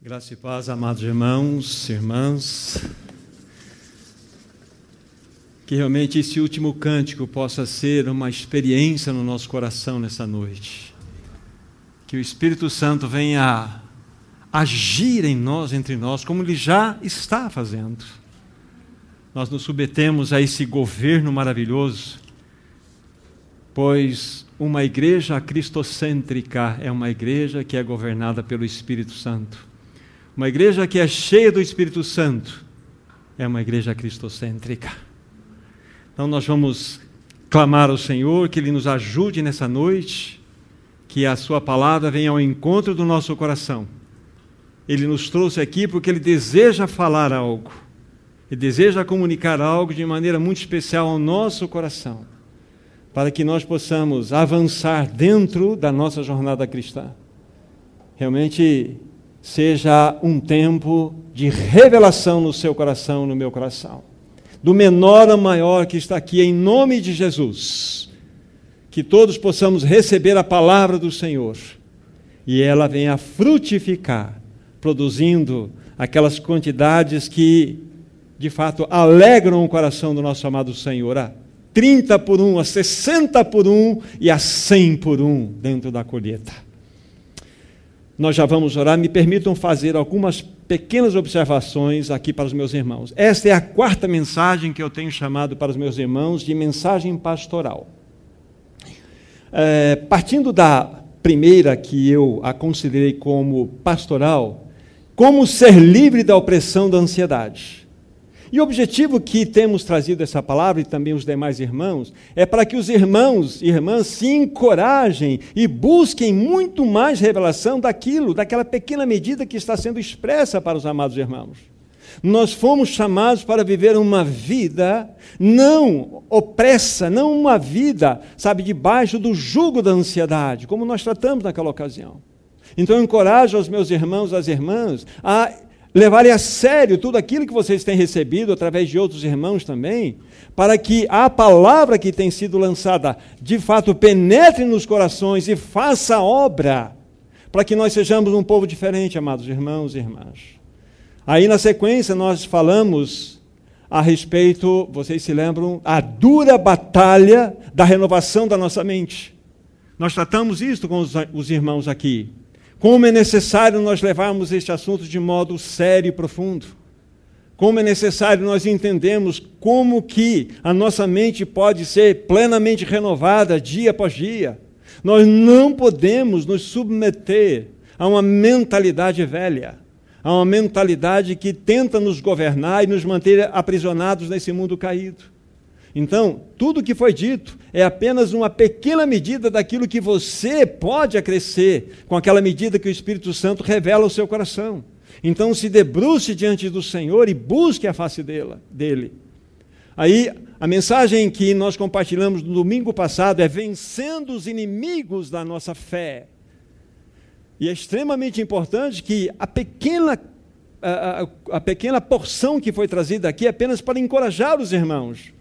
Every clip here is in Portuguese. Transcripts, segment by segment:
Graça e paz, amados irmãos, irmãs. Que realmente esse último cântico possa ser uma experiência no nosso coração nessa noite. Que o Espírito Santo venha agir em nós, entre nós, como ele já está fazendo. Nós nos submetemos a esse governo maravilhoso, pois uma igreja cristocêntrica é uma igreja que é governada pelo Espírito Santo. Uma igreja que é cheia do Espírito Santo é uma igreja cristocêntrica. Então nós vamos clamar ao Senhor que Ele nos ajude nessa noite, que a Sua palavra venha ao encontro do nosso coração. Ele nos trouxe aqui porque Ele deseja falar algo, Ele deseja comunicar algo de maneira muito especial ao nosso coração, para que nós possamos avançar dentro da nossa jornada cristã. Realmente seja um tempo de revelação no seu coração, no meu coração. Do menor ao maior que está aqui, em nome de Jesus. Que todos possamos receber a palavra do Senhor e ela venha frutificar, produzindo aquelas quantidades que, de fato, alegram o coração do nosso amado Senhor. A 30 por um, a 60 por um e a 100 por um dentro da colheita nós já vamos orar. Me permitam fazer algumas pequenas observações aqui para os meus irmãos. Esta é a quarta mensagem que eu tenho chamado para os meus irmãos de mensagem pastoral. É, partindo da primeira, que eu a considerei como pastoral, como ser livre da opressão da ansiedade. E o objetivo que temos trazido essa palavra e também os demais irmãos é para que os irmãos e irmãs se encorajem e busquem muito mais revelação daquilo, daquela pequena medida que está sendo expressa para os amados irmãos. Nós fomos chamados para viver uma vida não opressa, não uma vida, sabe, debaixo do jugo da ansiedade, como nós tratamos naquela ocasião. Então eu encorajo os meus irmãos as irmãs a levarem a sério tudo aquilo que vocês têm recebido através de outros irmãos também, para que a palavra que tem sido lançada de fato penetre nos corações e faça obra, para que nós sejamos um povo diferente, amados irmãos e irmãs. Aí na sequência nós falamos a respeito, vocês se lembram, a dura batalha da renovação da nossa mente. Nós tratamos isso com os, os irmãos aqui. Como é necessário nós levarmos este assunto de modo sério e profundo. Como é necessário nós entendermos como que a nossa mente pode ser plenamente renovada dia após dia. Nós não podemos nos submeter a uma mentalidade velha, a uma mentalidade que tenta nos governar e nos manter aprisionados nesse mundo caído. Então, tudo o que foi dito é apenas uma pequena medida daquilo que você pode acrescer com aquela medida que o Espírito Santo revela ao seu coração. Então, se debruce diante do Senhor e busque a face dele. Aí, a mensagem que nós compartilhamos no domingo passado é vencendo os inimigos da nossa fé. E é extremamente importante que a pequena, a, a, a pequena porção que foi trazida aqui é apenas para encorajar os irmãos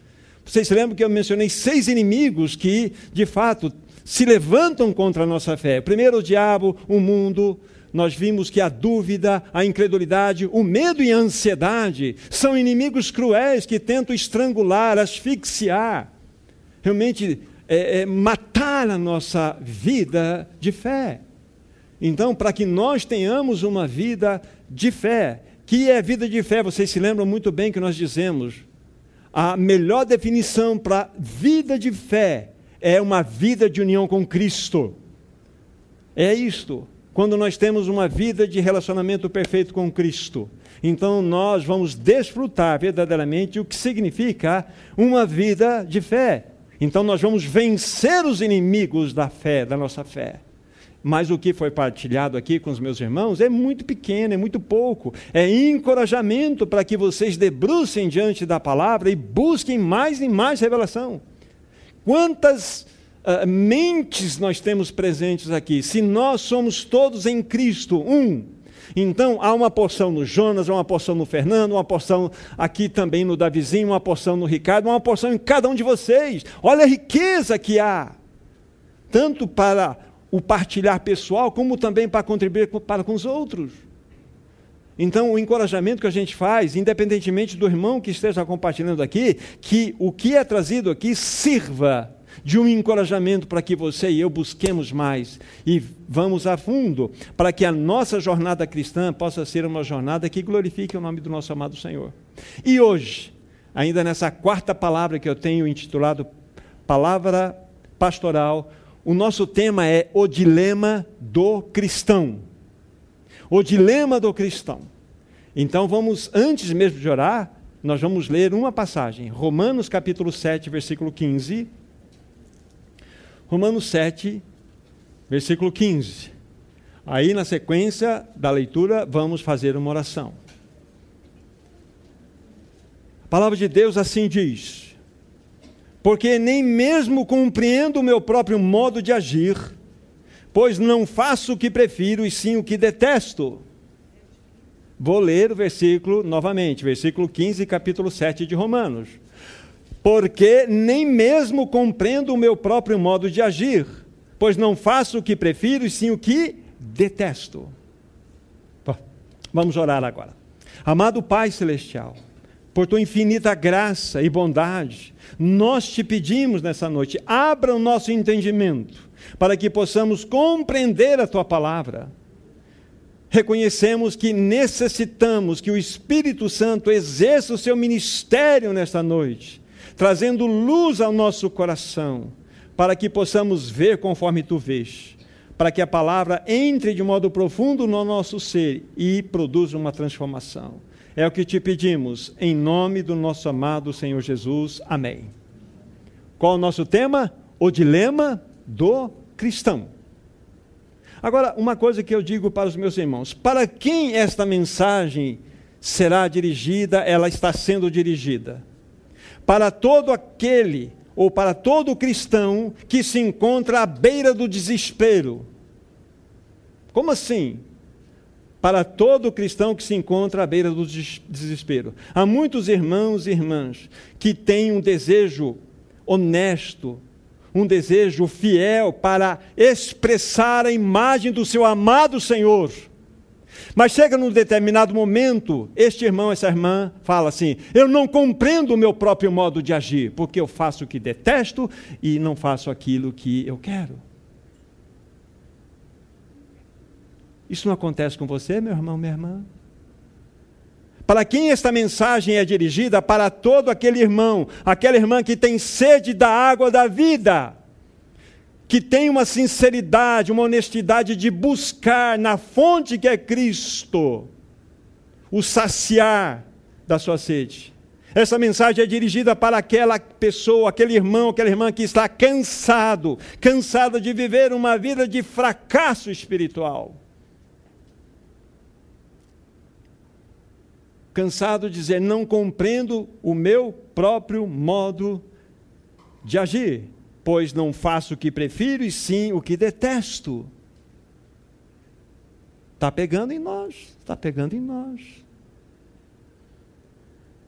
vocês se lembram que eu mencionei seis inimigos que, de fato, se levantam contra a nossa fé. Primeiro, o diabo, o mundo. Nós vimos que a dúvida, a incredulidade, o medo e a ansiedade são inimigos cruéis que tentam estrangular, asfixiar, realmente é, é, matar a nossa vida de fé. Então, para que nós tenhamos uma vida de fé, que é vida de fé, vocês se lembram muito bem que nós dizemos, a melhor definição para vida de fé é uma vida de união com Cristo. É isto. Quando nós temos uma vida de relacionamento perfeito com Cristo, então nós vamos desfrutar verdadeiramente o que significa uma vida de fé. Então nós vamos vencer os inimigos da fé, da nossa fé. Mas o que foi partilhado aqui com os meus irmãos é muito pequeno, é muito pouco. É encorajamento para que vocês debrucem diante da palavra e busquem mais e mais revelação. Quantas uh, mentes nós temos presentes aqui? Se nós somos todos em Cristo, um. Então há uma porção no Jonas, uma porção no Fernando, uma porção aqui também no Davizinho, uma porção no Ricardo, uma porção em cada um de vocês. Olha a riqueza que há, tanto para o partilhar pessoal, como também para contribuir para com os outros. Então, o encorajamento que a gente faz, independentemente do irmão que esteja compartilhando aqui, que o que é trazido aqui sirva de um encorajamento para que você e eu busquemos mais e vamos a fundo, para que a nossa jornada cristã possa ser uma jornada que glorifique o nome do nosso amado Senhor. E hoje, ainda nessa quarta palavra que eu tenho intitulado Palavra Pastoral, o nosso tema é o dilema do cristão. O dilema do cristão. Então vamos, antes mesmo de orar, nós vamos ler uma passagem, Romanos capítulo 7, versículo 15. Romanos 7, versículo 15. Aí, na sequência da leitura, vamos fazer uma oração. A palavra de Deus assim diz: Porque nem mesmo compreendo o meu próprio modo de agir, pois não faço o que prefiro e sim o que detesto. Vou ler o versículo novamente, versículo 15, capítulo 7 de Romanos. Porque nem mesmo compreendo o meu próprio modo de agir, pois não faço o que prefiro e sim o que detesto. Vamos orar agora. Amado Pai Celestial, por tua infinita graça e bondade, nós te pedimos nessa noite, abra o nosso entendimento para que possamos compreender a tua palavra. Reconhecemos que necessitamos que o Espírito Santo exerça o seu ministério nesta noite, trazendo luz ao nosso coração, para que possamos ver conforme tu vês, para que a palavra entre de modo profundo no nosso ser e produza uma transformação. É o que te pedimos, em nome do nosso amado Senhor Jesus. Amém. Qual o nosso tema? O dilema do cristão. Agora, uma coisa que eu digo para os meus irmãos: para quem esta mensagem será dirigida, ela está sendo dirigida? Para todo aquele ou para todo cristão que se encontra à beira do desespero. Como assim? Para todo cristão que se encontra à beira do desespero. Há muitos irmãos e irmãs que têm um desejo honesto, um desejo fiel para expressar a imagem do seu amado Senhor. Mas chega num determinado momento, este irmão, essa irmã, fala assim: Eu não compreendo o meu próprio modo de agir, porque eu faço o que detesto e não faço aquilo que eu quero. Isso não acontece com você, meu irmão, minha irmã? Para quem esta mensagem é dirigida? Para todo aquele irmão, aquela irmã que tem sede da água da vida, que tem uma sinceridade, uma honestidade de buscar na fonte que é Cristo o saciar da sua sede. Essa mensagem é dirigida para aquela pessoa, aquele irmão, aquela irmã que está cansado, cansada de viver uma vida de fracasso espiritual cansado de dizer: não compreendo o meu próprio modo de agir, pois não faço o que prefiro e sim o que detesto. Está pegando em nós, está pegando em nós.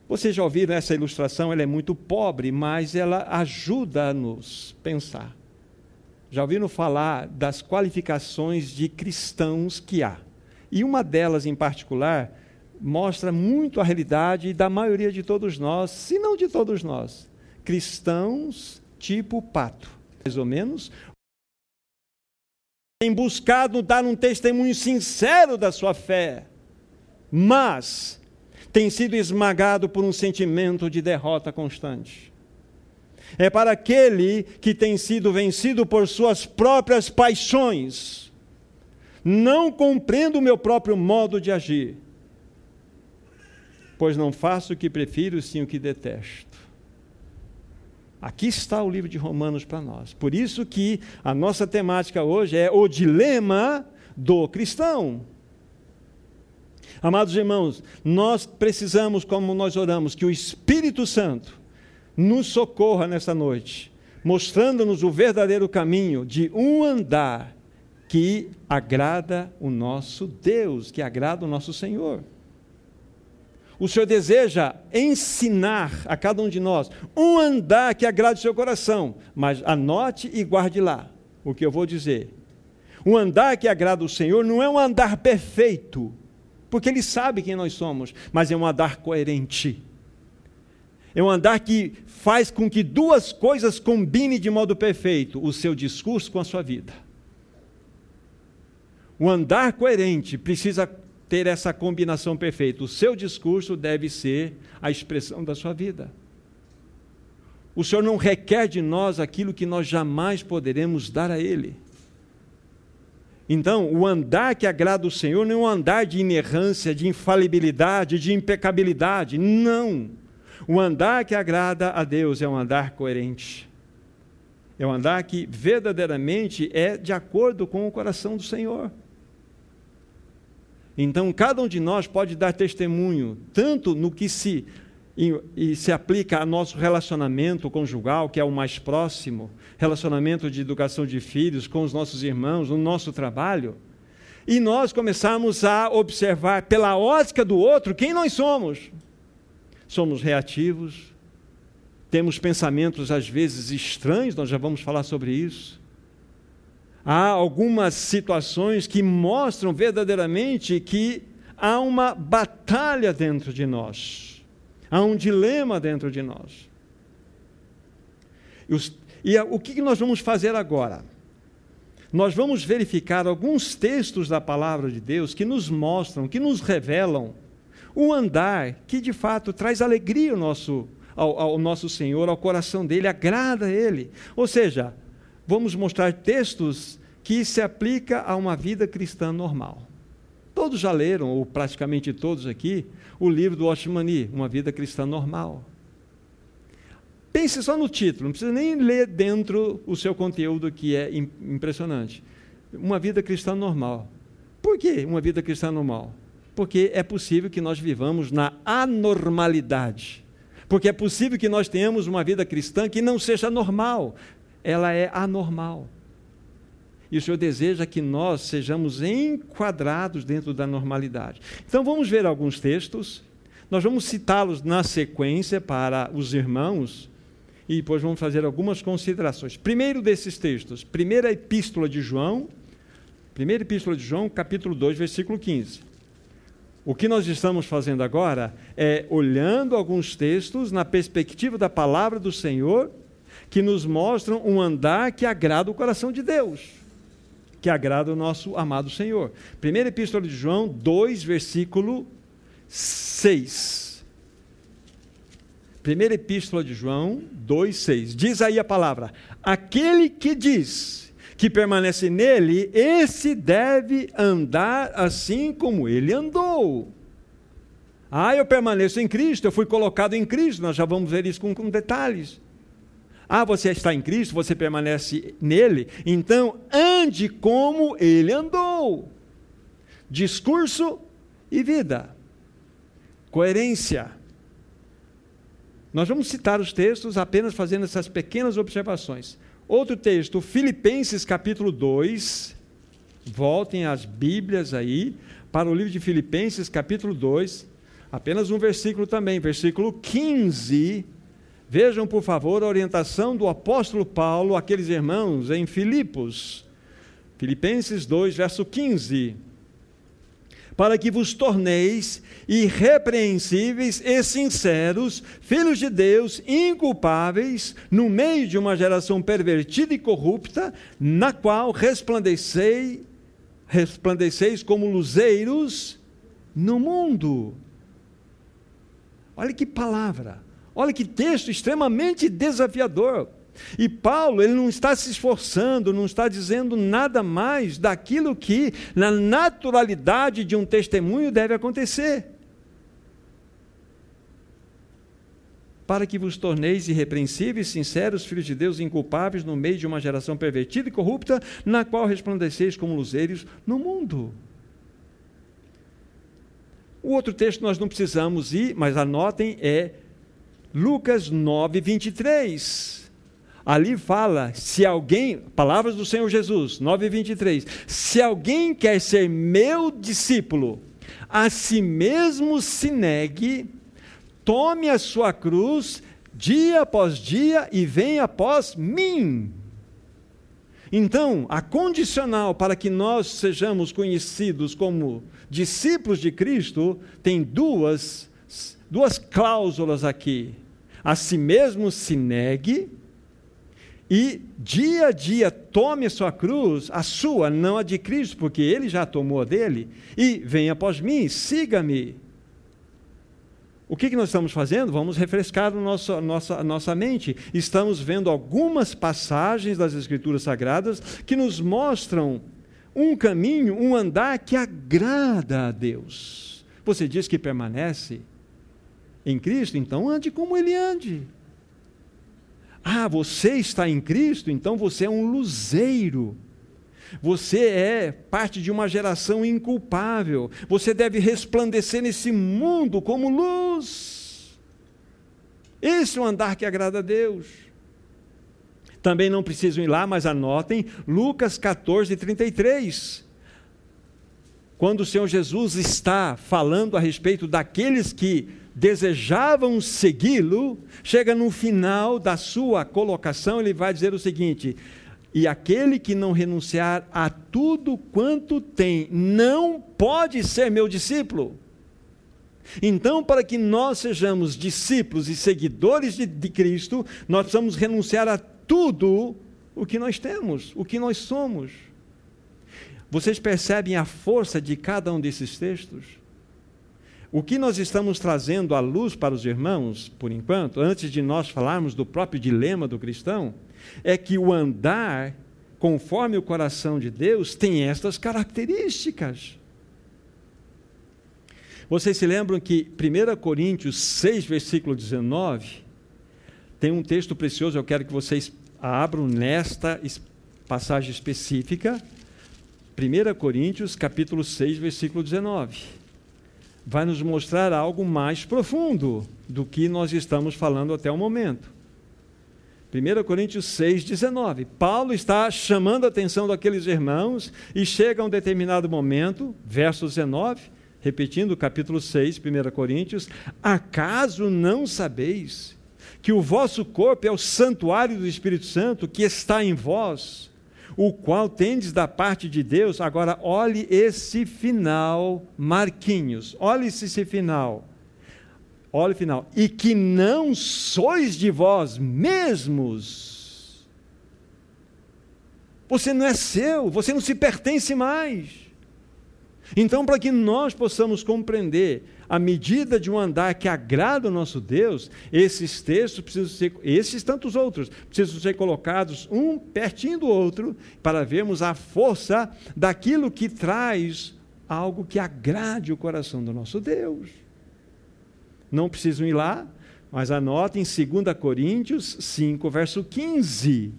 Vocês já ouviram essa ilustração? Ela é muito pobre, mas ela ajuda a nos pensar. Já ouviram falar das qualificações de cristãos que há? E uma delas em particular mostra muito a realidade da maioria de todos nós, se não de todos nós. Cristãos tipo pato, mais ou menos. Tem buscado dar um testemunho sincero da sua fé, mas tem sido esmagado por um sentimento de derrota constante. É para aquele que tem sido vencido por suas próprias paixões. Não compreendo o meu próprio modo de agir pois não faço o que prefiro, sim o que detesto. Aqui está o livro de Romanos para nós. Por isso que a nossa temática hoje é o dilema do cristão. Amados irmãos, nós precisamos, como nós oramos, que o Espírito Santo nos socorra nessa noite, mostrando-nos o verdadeiro caminho de um andar que agrada o nosso Deus, que agrada o nosso Senhor. O Senhor deseja ensinar a cada um de nós um andar que agrade o seu coração, mas anote e guarde lá o que eu vou dizer. Um andar que agrada o Senhor não é um andar perfeito, porque Ele sabe quem nós somos, mas é um andar coerente. É um andar que faz com que duas coisas combinem de modo perfeito: o seu discurso com a sua vida. O andar coerente precisa ter essa combinação perfeita. O seu discurso deve ser a expressão da sua vida. O Senhor não requer de nós aquilo que nós jamais poderemos dar a Ele. Então, o andar que agrada o Senhor não é um andar de inerrância, de infalibilidade, de impecabilidade. Não. O andar que agrada a Deus é um andar coerente. É um andar que verdadeiramente é de acordo com o coração do Senhor. Então, cada um de nós pode dar testemunho, tanto no que se e, e, se aplica a nosso relacionamento conjugal, que é o mais próximo, relacionamento de educação de filhos com os nossos irmãos, no nosso trabalho, e nós começamos a observar pela ótica do outro quem nós somos. Somos reativos, temos pensamentos às vezes estranhos, nós já vamos falar sobre isso. Há algumas situações que mostram verdadeiramente que há uma batalha dentro de nós Há um dilema dentro de nós. E, os, e a, o que nós vamos fazer agora? Nós vamos verificar alguns textos da palavra de Deus que nos mostram, que nos revelam um andar que de fato traz alegria ao nosso, ao, ao nosso Senhor, ao coração dele, agrada a ele. Ou seja, vamos mostrar textos que se aplica a uma vida cristã normal. Todos já leram, ou praticamente todos aqui, o livro do Oshimani, Uma Vida Cristã Normal. Pense só no título, não precisa nem ler dentro o seu conteúdo, que é impressionante. Uma vida cristã normal. Por que uma vida cristã normal? Porque é possível que nós vivamos na anormalidade. Porque é possível que nós tenhamos uma vida cristã que não seja normal, ela é anormal. E o Senhor deseja que nós sejamos enquadrados dentro da normalidade. Então vamos ver alguns textos. Nós vamos citá-los na sequência para os irmãos e depois vamos fazer algumas considerações. Primeiro desses textos, primeira epístola de João, primeira epístola de João, capítulo 2, versículo 15. O que nós estamos fazendo agora é olhando alguns textos na perspectiva da palavra do Senhor que nos mostram um andar que agrada o coração de Deus que agrada o nosso amado Senhor. Primeira Epístola de João 2, versículo 6. Primeira Epístola de João 2, 6. Diz aí a palavra: Aquele que diz que permanece nele, esse deve andar assim como ele andou. Ah, eu permaneço em Cristo, eu fui colocado em Cristo, nós já vamos ver isso com, com detalhes. Ah, você está em Cristo, você permanece nele, então ande como ele andou. Discurso e vida. Coerência. Nós vamos citar os textos apenas fazendo essas pequenas observações. Outro texto, Filipenses capítulo 2. Voltem as Bíblias aí para o livro de Filipenses capítulo 2. Apenas um versículo também, versículo 15 Vejam, por favor, a orientação do apóstolo Paulo àqueles irmãos em Filipos. Filipenses 2, verso 15. Para que vos torneis irrepreensíveis e sinceros, filhos de Deus, inculpáveis, no meio de uma geração pervertida e corrupta, na qual resplandecei, resplandeceis como luzeiros no mundo. Olha que palavra Olha que texto extremamente desafiador. E Paulo, ele não está se esforçando, não está dizendo nada mais daquilo que, na naturalidade de um testemunho, deve acontecer. Para que vos torneis irrepreensíveis, sinceros, filhos de Deus, inculpáveis, no meio de uma geração pervertida e corrupta, na qual resplandeceis como luzeiros no mundo. O outro texto nós não precisamos ir, mas anotem, é Lucas 9, 23. Ali fala: se alguém, palavras do Senhor Jesus, 9, 23. Se alguém quer ser meu discípulo, a si mesmo se negue, tome a sua cruz dia após dia e venha após mim. Então, a condicional para que nós sejamos conhecidos como discípulos de Cristo têm duas, duas cláusulas aqui. A si mesmo se negue e dia a dia tome sua cruz, a sua, não a de Cristo, porque ele já tomou a dele, e venha após mim, siga-me. O que, que nós estamos fazendo? Vamos refrescar a nossa, nossa, nossa mente. Estamos vendo algumas passagens das Escrituras Sagradas que nos mostram um caminho, um andar que agrada a Deus. Você diz que permanece em Cristo, então ande como Ele ande. Ah, você está em Cristo, então você é um luzeiro você é parte de uma geração inculpável. Você deve resplandecer nesse mundo como luz. Esse é o andar que agrada a Deus. Também não precisam ir lá, mas anotem Lucas 14, 33. Quando o Senhor Jesus está falando a respeito daqueles que desejavam segui-lo, chega no final da sua colocação, ele vai dizer o seguinte: e aquele que não renunciar a tudo quanto tem, não pode ser meu discípulo. Então, para que nós sejamos discípulos e seguidores de, de, Cristo, nós precisamos renunciar a tudo o que nós temos, o que nós somos. Vocês percebem a força de cada um desses textos? O que nós estamos trazendo à luz para os irmãos, por enquanto, antes de nós falarmos do próprio dilema do cristão, é que o andar conforme o coração de Deus tem estas características. Vocês se lembram que 1 Coríntios 6, versículo 19, tem um texto precioso, eu quero que vocês abram nesta passagem específica. 1 Coríntios, capítulo 6, versículo 19. Vai nos mostrar algo mais profundo do que nós estamos falando até o momento. 1 Coríntios 6, 19. Paulo está chamando a atenção daqueles irmãos e chega a um determinado momento, verso 19, repetindo o capítulo 6, 1 Coríntios: Acaso não sabeis que o vosso corpo é o santuário do Espírito Santo que está em vós, o qual tendes da parte de Deus? Agora, olhe esse final, Marquinhos, olhe esse final. Olha o final. E que não sois de vós mesmos. Você não é seu, você não se pertence mais. Então, para que nós possamos compreender a medida de um andar que agrada ao nosso Deus, esses textos precisam ser, esses tantos outros, precisam ser colocados um pertinho do outro, para vermos a força daquilo que traz algo que agrade o coração do nosso Deus. Não precisam ir lá, mas anotem 2 Coríntios 5, verso 15.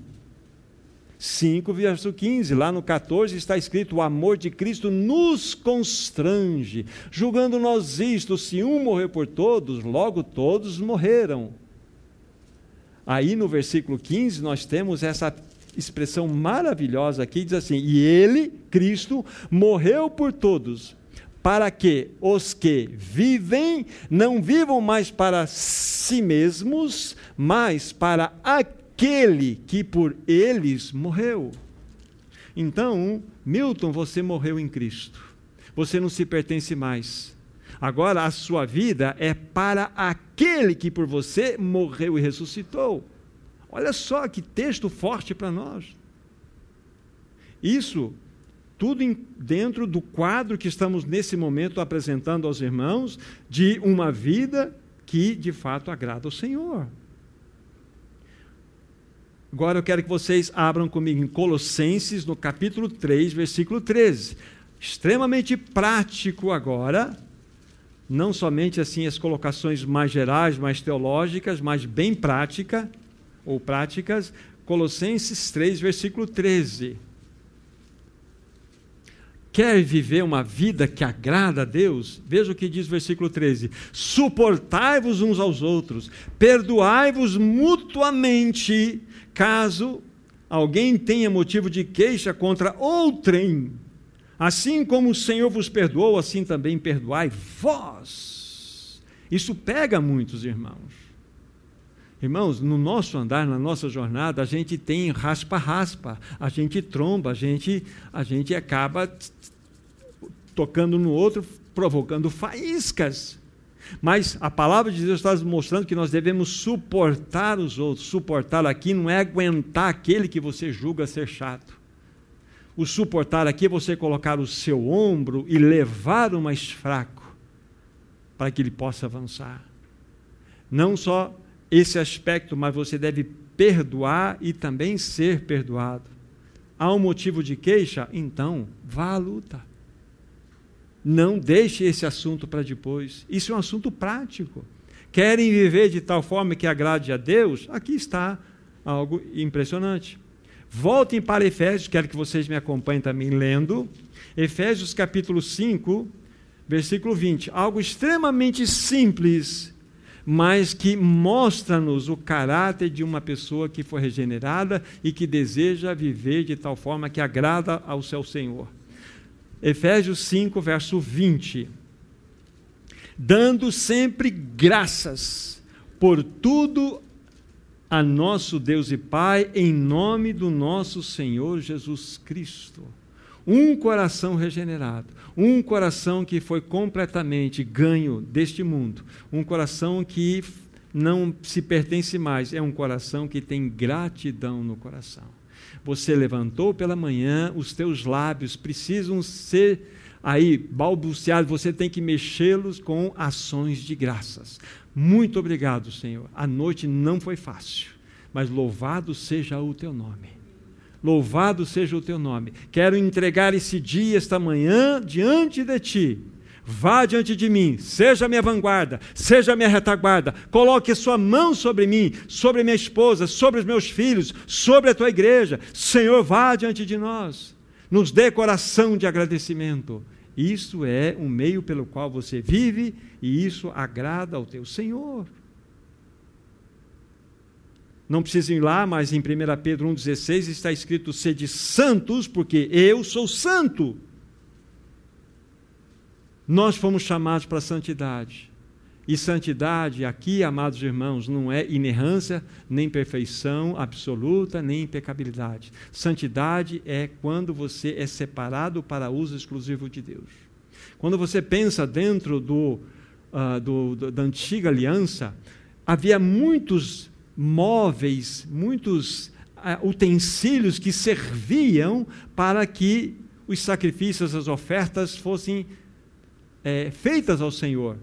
5, verso 15, lá no 14 está escrito: O amor de Cristo nos constrange, julgando nós isto, se um morreu por todos, logo todos morreram. Aí no versículo 15 nós temos essa expressão maravilhosa aqui, diz assim: E ele, Cristo, morreu por todos, para que os que vivem não vivam mais para si mesmos, mas para aquele que por eles morreu. Então, Milton, você morreu em Cristo. Você não se pertence mais. Agora a sua vida é para aquele que por você morreu e ressuscitou. Olha só que texto forte para nós. Isso tudo dentro do quadro que estamos nesse momento apresentando aos irmãos de uma vida que de fato agrada ao Senhor. Agora eu quero que vocês abram comigo em Colossenses, no capítulo 3, versículo 13. Extremamente prático agora, não somente assim as colocações mais gerais, mais teológicas, mas bem prática ou práticas. Colossenses 3, versículo 13. Quer viver uma vida que agrada a Deus? Veja o que diz o versículo 13: Suportai-vos uns aos outros, perdoai-vos mutuamente, caso alguém tenha motivo de queixa contra outrem. Assim como o Senhor vos perdoou, assim também perdoai vós. Isso pega muitos irmãos. Irmãos, no nosso andar, na nossa jornada, a gente tem raspa-raspa, a gente tromba, a gente, a gente acaba tocando no outro, provocando faíscas. Mas a palavra de Deus está mostrando que nós devemos suportar os outros. Suportar aqui não é aguentar aquele que você julga ser chato. O suportar aqui é você colocar o seu ombro e levar o mais fraco para que ele possa avançar. Não só esse aspecto, mas você deve perdoar e também ser perdoado. Há um motivo de queixa? Então, vá à luta. Não deixe esse assunto para depois. Isso é um assunto prático. Querem viver de tal forma que agrade a Deus? Aqui está algo impressionante. Voltem para Efésios, quero que vocês me acompanhem também lendo. Efésios capítulo 5, versículo 20. Algo extremamente simples, mas que mostra-nos o caráter de uma pessoa que foi regenerada e que deseja viver de tal forma que agrada ao seu Senhor. Efésios 5, verso 20. Dando sempre graças por tudo a nosso Deus e Pai, em nome do nosso Senhor Jesus Cristo. Um coração regenerado, um coração que foi completamente ganho deste mundo, um coração que não se pertence mais, é um coração que tem gratidão no coração. Você levantou pela manhã, os teus lábios precisam ser aí balbuciados, você tem que mexê-los com ações de graças. Muito obrigado, Senhor. A noite não foi fácil, mas louvado seja o teu nome. Louvado seja o teu nome. Quero entregar esse dia, esta manhã, diante de ti Vá diante de mim, seja minha vanguarda, seja minha retaguarda, coloque sua mão sobre mim, sobre minha esposa, sobre os meus filhos, sobre a tua igreja. Senhor, vá diante de nós, nos dê coração de agradecimento. Isso é um meio pelo qual você vive e isso agrada ao teu Senhor. Não precisa ir lá, mas em 1 Pedro 1,16 está escrito: sede santos, porque eu sou santo. Nós fomos chamados para a santidade. E santidade, aqui, amados irmãos, não é inerrância, nem perfeição absoluta, nem impecabilidade. Santidade é quando você é separado para uso exclusivo de Deus. Quando você pensa dentro do, uh, do, do, da antiga aliança, havia muitos móveis, muitos uh, utensílios que serviam para que os sacrifícios, as ofertas fossem é, feitas ao Senhor.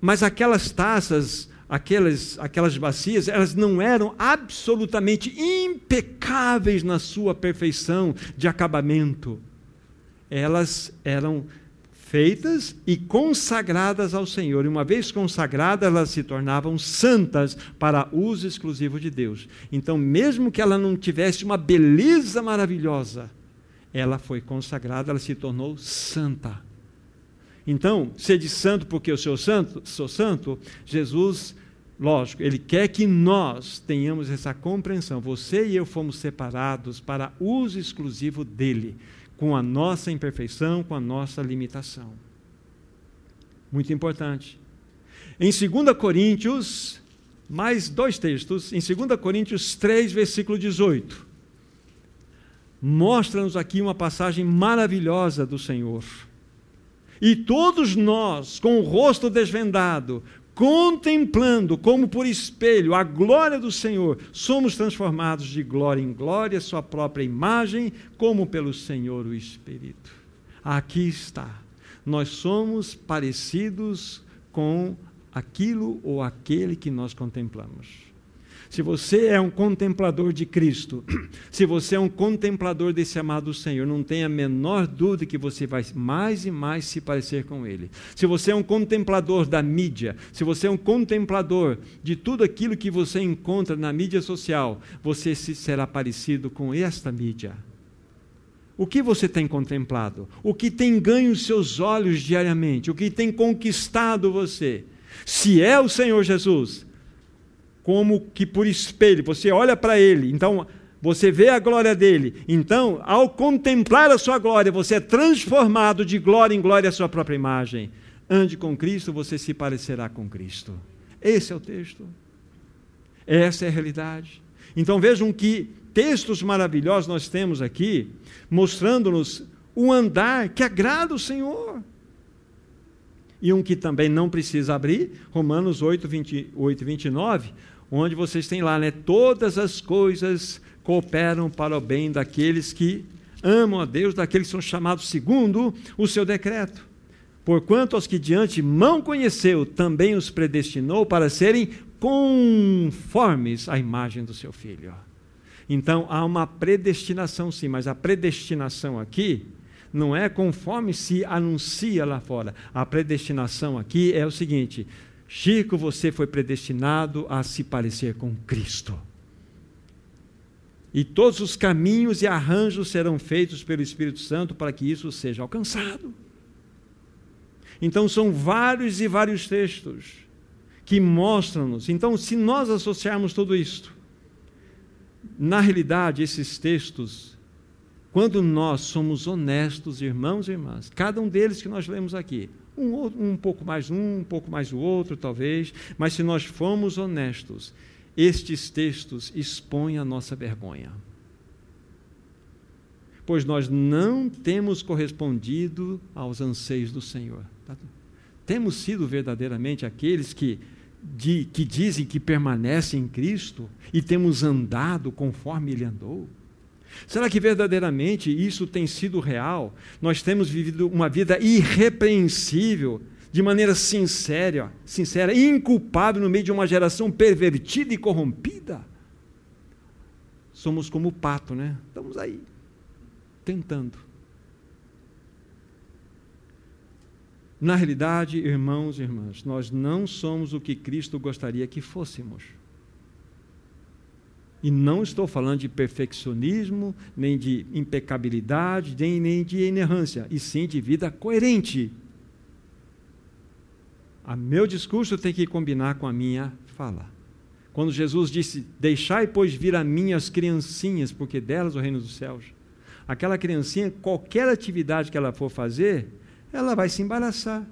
Mas aquelas taças, aquelas, aquelas bacias, elas não eram absolutamente impecáveis na sua perfeição de acabamento. Elas eram feitas e consagradas ao Senhor. E uma vez consagradas, elas se tornavam santas para uso exclusivo de Deus. Então, mesmo que ela não tivesse uma beleza maravilhosa, ela foi consagrada, ela se tornou santa. Então, sede santo porque eu sou santo, sou santo, Jesus, lógico, ele quer que nós tenhamos essa compreensão. Você e eu fomos separados para uso exclusivo dele, com a nossa imperfeição, com a nossa limitação. Muito importante. Em 2 Coríntios, mais dois textos, em 2 Coríntios 3, versículo 18, mostra-nos aqui uma passagem maravilhosa do Senhor. E todos nós, com o rosto desvendado, contemplando como por espelho a glória do Senhor, somos transformados de glória em glória, sua própria imagem, como pelo Senhor o Espírito. Aqui está. Nós somos parecidos com aquilo ou aquele que nós contemplamos. Se você é um contemplador de Cristo, se você é um contemplador desse amado Senhor, não tenha a menor dúvida que você vai mais e mais se parecer com Ele. Se você é um contemplador da mídia, se você é um contemplador de tudo aquilo que você encontra na mídia social, você será parecido com esta mídia. O que você tem contemplado? O que tem ganho seus olhos diariamente? O que tem conquistado você? Se é o Senhor Jesus, como que por espelho, você olha para ele, então você vê a glória dele. Então, ao contemplar a sua glória, você é transformado de glória em glória à sua própria imagem. Ande com Cristo, você se parecerá com Cristo. Esse é o texto. Essa é a realidade. Então vejam que textos maravilhosos nós temos aqui, mostrando-nos o andar que agrada o Senhor. E um que também não precisa abrir, Romanos 8, 28 e 29, onde vocês têm lá, né? Todas as coisas cooperam para o bem daqueles que amam a Deus, daqueles que são chamados segundo o seu decreto. Porquanto aos que diante mão conheceu, também os predestinou para serem conformes à imagem do seu filho. Então há uma predestinação, sim, mas a predestinação aqui não é conforme se anuncia lá fora. A predestinação aqui é o seguinte: Chico, você foi predestinado a se parecer com Cristo. E todos os caminhos e arranjos serão feitos pelo Espírito Santo para que isso seja alcançado. Então, são vários e vários textos que mostram-nos. Então, se nós associarmos tudo isto, na realidade, esses textos quando nós somos honestos, irmãos e irmãs, cada um deles que nós lemos aqui, um, um pouco mais um, um pouco mais o outro, talvez, mas se nós formos honestos, estes textos expõem a nossa vergonha. Pois nós não temos correspondido aos anseios do Senhor. Tá? Temos sido verdadeiramente aqueles que, de, que dizem que permanecem em Cristo e temos andado conforme Ele andou. Será que verdadeiramente isso tem sido real? Nós temos vivido uma vida irrepreensível, de maneira sincera, sincera, inculpável no meio de uma geração pervertida e corrompida? Somos como o pato, né? Estamos aí, tentando. Na realidade, irmãos e irmãs, nós não somos o que Cristo gostaria que fôssemos. E não estou falando de perfeccionismo, nem de impecabilidade, nem, nem de inerrância, e sim de vida coerente. A meu discurso tem que combinar com a minha fala. Quando Jesus disse: Deixai, pois, vir a mim as criancinhas, porque delas o reino dos céus. Aquela criancinha, qualquer atividade que ela for fazer, ela vai se embaraçar.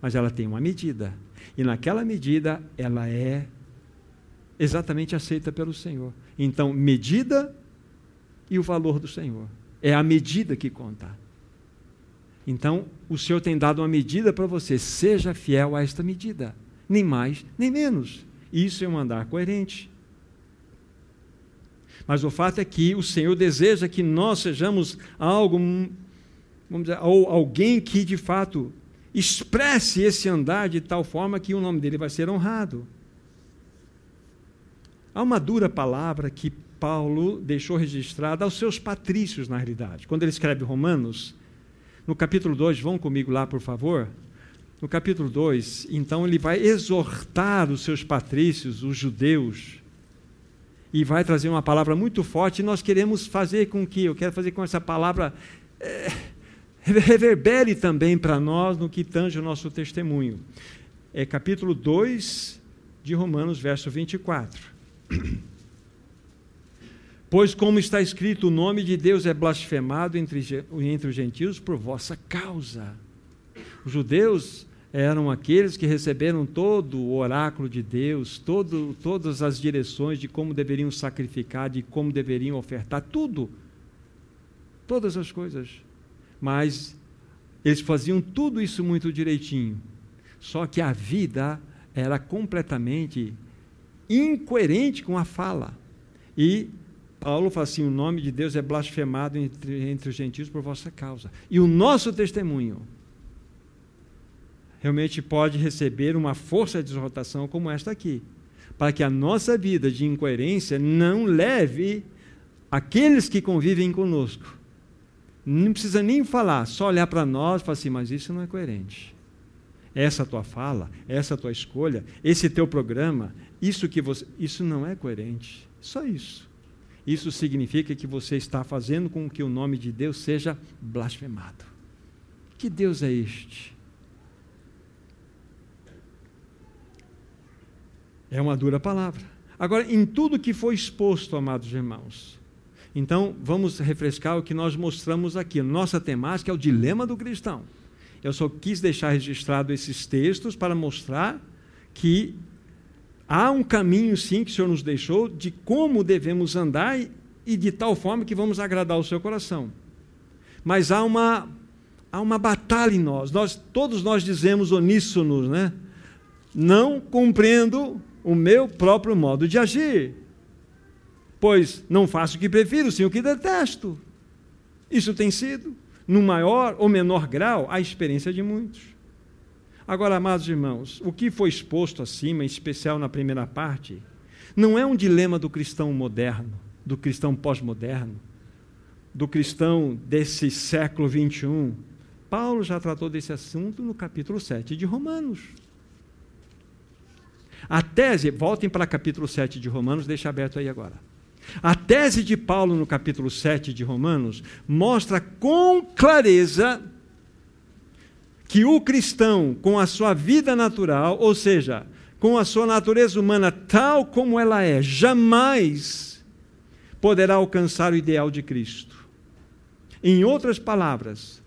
Mas ela tem uma medida. E naquela medida, ela é exatamente aceita pelo Senhor. Então, medida e o valor do Senhor. É a medida que conta. Então, o Senhor tem dado uma medida para você. Seja fiel a esta medida. Nem mais, nem menos. Isso é um andar coerente. Mas o fato é que o Senhor deseja que nós sejamos algo, vamos dizer, ou alguém que de fato expresse esse andar de tal forma que o nome dele vai ser honrado. Há uma dura palavra que Paulo deixou registrada aos seus patrícios, na realidade. Quando ele escreve Romanos, no capítulo 2, vão comigo lá, por favor. No capítulo 2, então, ele vai exortar os seus patrícios, os judeus, e vai trazer uma palavra muito forte. E nós queremos fazer com que, eu quero fazer com essa palavra, é, reverbere também para nós no que tange o nosso testemunho. É capítulo 2 de Romanos, verso 24. Pois, como está escrito, o nome de Deus é blasfemado entre, entre os gentios por vossa causa. Os judeus eram aqueles que receberam todo o oráculo de Deus, todo, todas as direções de como deveriam sacrificar, de como deveriam ofertar, tudo. Todas as coisas. Mas eles faziam tudo isso muito direitinho. Só que a vida era completamente incoerente com a fala. E Paulo fala assim: o nome de Deus é blasfemado entre, entre os gentios por vossa causa. E o nosso testemunho realmente pode receber uma força de exortação como esta aqui, para que a nossa vida de incoerência não leve aqueles que convivem conosco. Não precisa nem falar, só olhar para nós e falar assim: mas isso não é coerente essa tua fala, essa tua escolha, esse teu programa, isso que você, isso não é coerente. Só isso. Isso significa que você está fazendo com que o nome de Deus seja blasfemado. Que Deus é este? É uma dura palavra. Agora, em tudo que foi exposto, amados irmãos, então vamos refrescar o que nós mostramos aqui. Nossa temática é o dilema do cristão. Eu só quis deixar registrado esses textos para mostrar que há um caminho, sim, que o Senhor nos deixou de como devemos andar e de tal forma que vamos agradar o seu coração. mas há uma, há uma batalha em nós. nós. Todos nós dizemos uníssonos, né? Não compreendo o meu próprio modo de agir, pois não faço o que prefiro, sim o que detesto. Isso tem sido, no maior ou menor grau, a experiência de muitos. Agora, amados irmãos, o que foi exposto acima, em especial na primeira parte, não é um dilema do cristão moderno, do cristão pós-moderno, do cristão desse século 21. Paulo já tratou desse assunto no capítulo 7 de Romanos. A tese, voltem para o capítulo 7 de Romanos, deixa aberto aí agora. A tese de Paulo no capítulo 7 de Romanos mostra com clareza que o cristão, com a sua vida natural, ou seja, com a sua natureza humana tal como ela é, jamais poderá alcançar o ideal de Cristo. Em outras palavras,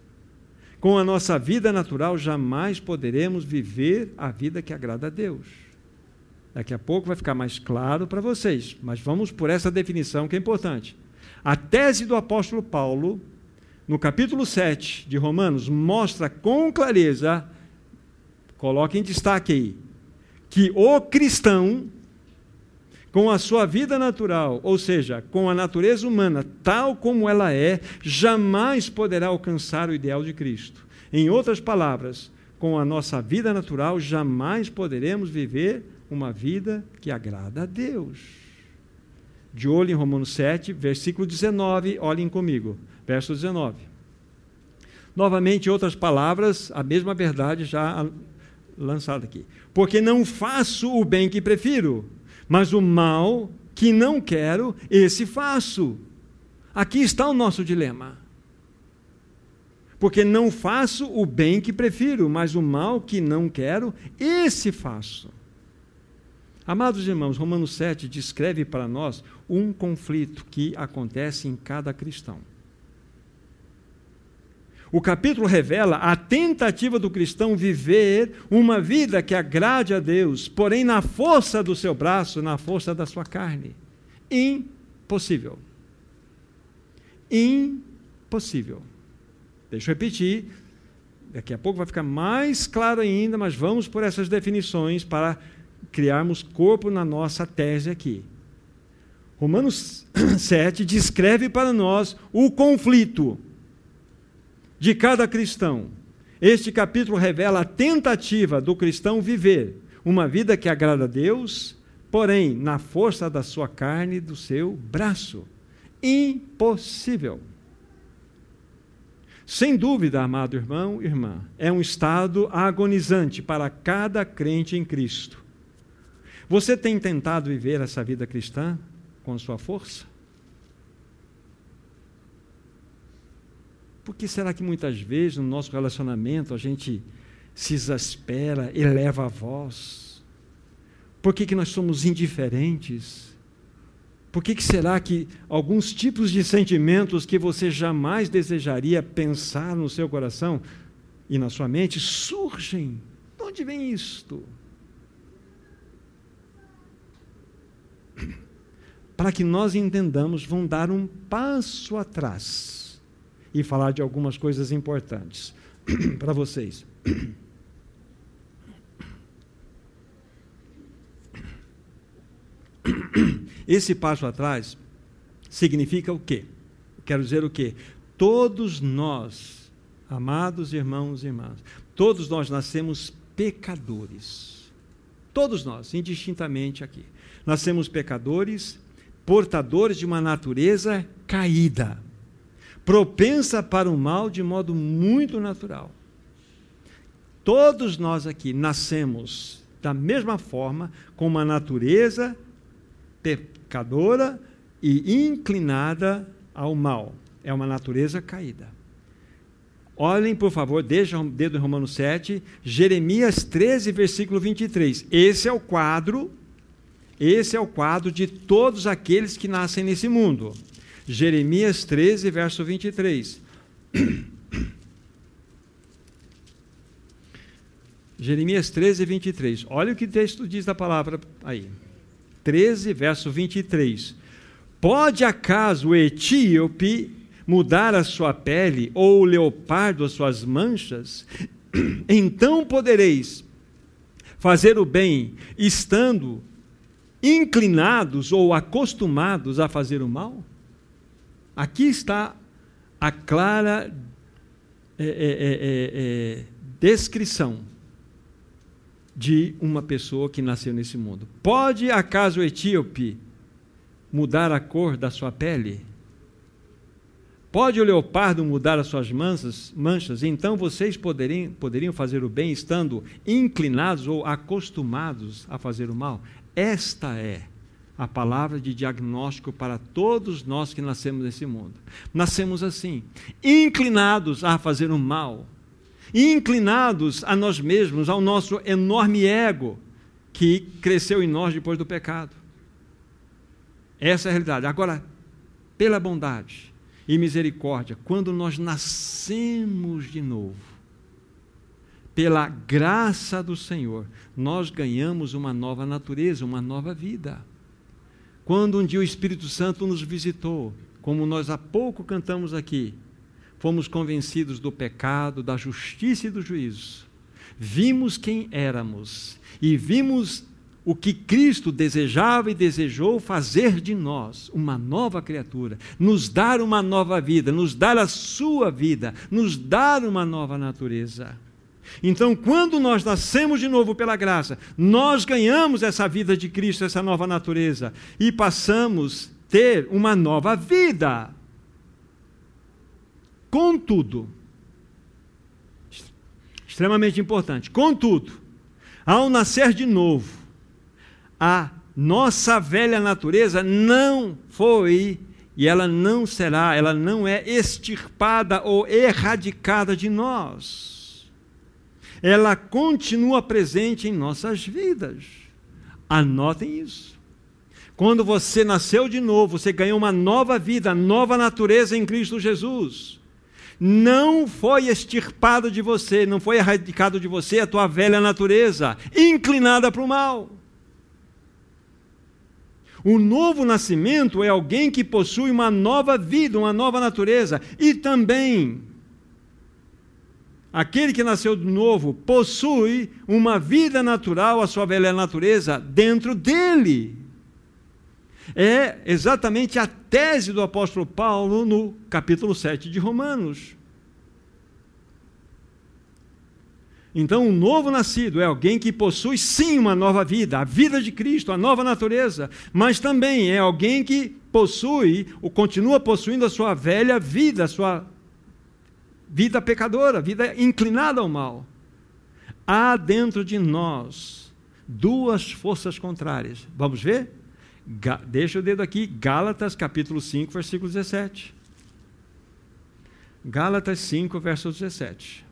com a nossa vida natural, jamais poderemos viver a vida que agrada a Deus. Daqui a pouco vai ficar mais claro para vocês, mas vamos por essa definição que é importante. A tese do apóstolo Paulo, no capítulo 7 de Romanos, mostra com clareza, coloque em destaque aí, que o cristão, com a sua vida natural, ou seja, com a natureza humana tal como ela é, jamais poderá alcançar o ideal de Cristo. Em outras palavras, com a nossa vida natural, jamais poderemos viver uma vida que agrada a Deus. De olho em Romanos 7, versículo 19, olhem comigo, verso 19. Novamente, outras palavras, a mesma verdade já lançada aqui. Porque não faço o bem que prefiro, mas o mal que não quero, esse faço. Aqui está o nosso dilema. Porque não faço o bem que prefiro, mas o mal que não quero, esse faço. Amados irmãos, Romanos 7 descreve para nós um conflito que acontece em cada cristão. O capítulo revela a tentativa do cristão viver uma vida que agrade a Deus, porém na força do seu braço, na força da sua carne. Impossível. Impossível. Deixa eu repetir, daqui a pouco vai ficar mais claro ainda, mas vamos por essas definições para criarmos corpo na nossa tese aqui. Romanos 7 descreve para nós o conflito de cada cristão. Este capítulo revela a tentativa do cristão viver uma vida que agrada a Deus, porém na força da sua carne e do seu braço. Impossível. Sem dúvida, amado irmão e irmã, é um estado agonizante para cada crente em Cristo. Você tem tentado viver essa vida cristã com sua força? Por que será que muitas vezes no nosso relacionamento a gente se exaspera, eleva a voz? Por que, que nós somos indiferentes? Por que, que será que alguns tipos de sentimentos que você jamais desejaria pensar no seu coração e na sua mente surgem? De onde vem isto? Para que nós entendamos, vão dar um passo atrás e falar de algumas coisas importantes para vocês. Esse passo atrás significa o quê? Quero dizer o quê? Todos nós, amados irmãos e irmãs, todos nós nascemos pecadores. Todos nós, indistintamente aqui. Nascemos pecadores, portadores de uma natureza caída propensa para o mal de modo muito natural. Todos nós aqui nascemos da mesma forma, com uma natureza pecadora e inclinada ao mal. É uma natureza caída. Olhem, por favor, deixa o dedo em Romanos 7, Jeremias 13, versículo 23. Esse é o quadro, esse é o quadro de todos aqueles que nascem nesse mundo. Jeremias 13, verso 23. Jeremias 13, 23. Olha o que o texto diz da palavra aí. 13, verso 23. Pode acaso o etíope mudar a sua pele, ou o leopardo as suas manchas, então podereis fazer o bem, estando inclinados ou acostumados a fazer o mal? Aqui está a clara é, é, é, é descrição de uma pessoa que nasceu nesse mundo. Pode acaso o etíope mudar a cor da sua pele? Pode o leopardo mudar as suas manchas? manchas? Então vocês poderiam, poderiam fazer o bem estando inclinados ou acostumados a fazer o mal? Esta é a palavra de diagnóstico para todos nós que nascemos nesse mundo. Nascemos assim, inclinados a fazer o mal, inclinados a nós mesmos, ao nosso enorme ego que cresceu em nós depois do pecado. Essa é a realidade. Agora, pela bondade e misericórdia, quando nós nascemos de novo, pela graça do Senhor, nós ganhamos uma nova natureza, uma nova vida. Quando um dia o Espírito Santo nos visitou, como nós há pouco cantamos aqui, fomos convencidos do pecado, da justiça e do juízo. Vimos quem éramos e vimos o que Cristo desejava e desejou fazer de nós, uma nova criatura, nos dar uma nova vida, nos dar a sua vida, nos dar uma nova natureza. Então, quando nós nascemos de novo pela graça, nós ganhamos essa vida de Cristo, essa nova natureza, e passamos a ter uma nova vida. Contudo, extremamente importante, contudo, ao nascer de novo, a nossa velha natureza não foi e ela não será, ela não é extirpada ou erradicada de nós ela continua presente em nossas vidas. Anotem isso. Quando você nasceu de novo, você ganhou uma nova vida, nova natureza em Cristo Jesus. Não foi extirpado de você, não foi erradicado de você a tua velha natureza, inclinada para o mal. O novo nascimento é alguém que possui uma nova vida, uma nova natureza e também Aquele que nasceu de novo possui uma vida natural, a sua velha natureza, dentro dele. É exatamente a tese do apóstolo Paulo no capítulo 7 de Romanos. Então, o um novo nascido é alguém que possui sim uma nova vida, a vida de Cristo, a nova natureza, mas também é alguém que possui, ou continua possuindo a sua velha vida, a sua vida pecadora, vida inclinada ao mal. Há dentro de nós duas forças contrárias. Vamos ver? Ga Deixa o dedo aqui, Gálatas capítulo 5, versículo 17. Gálatas 5, verso 17.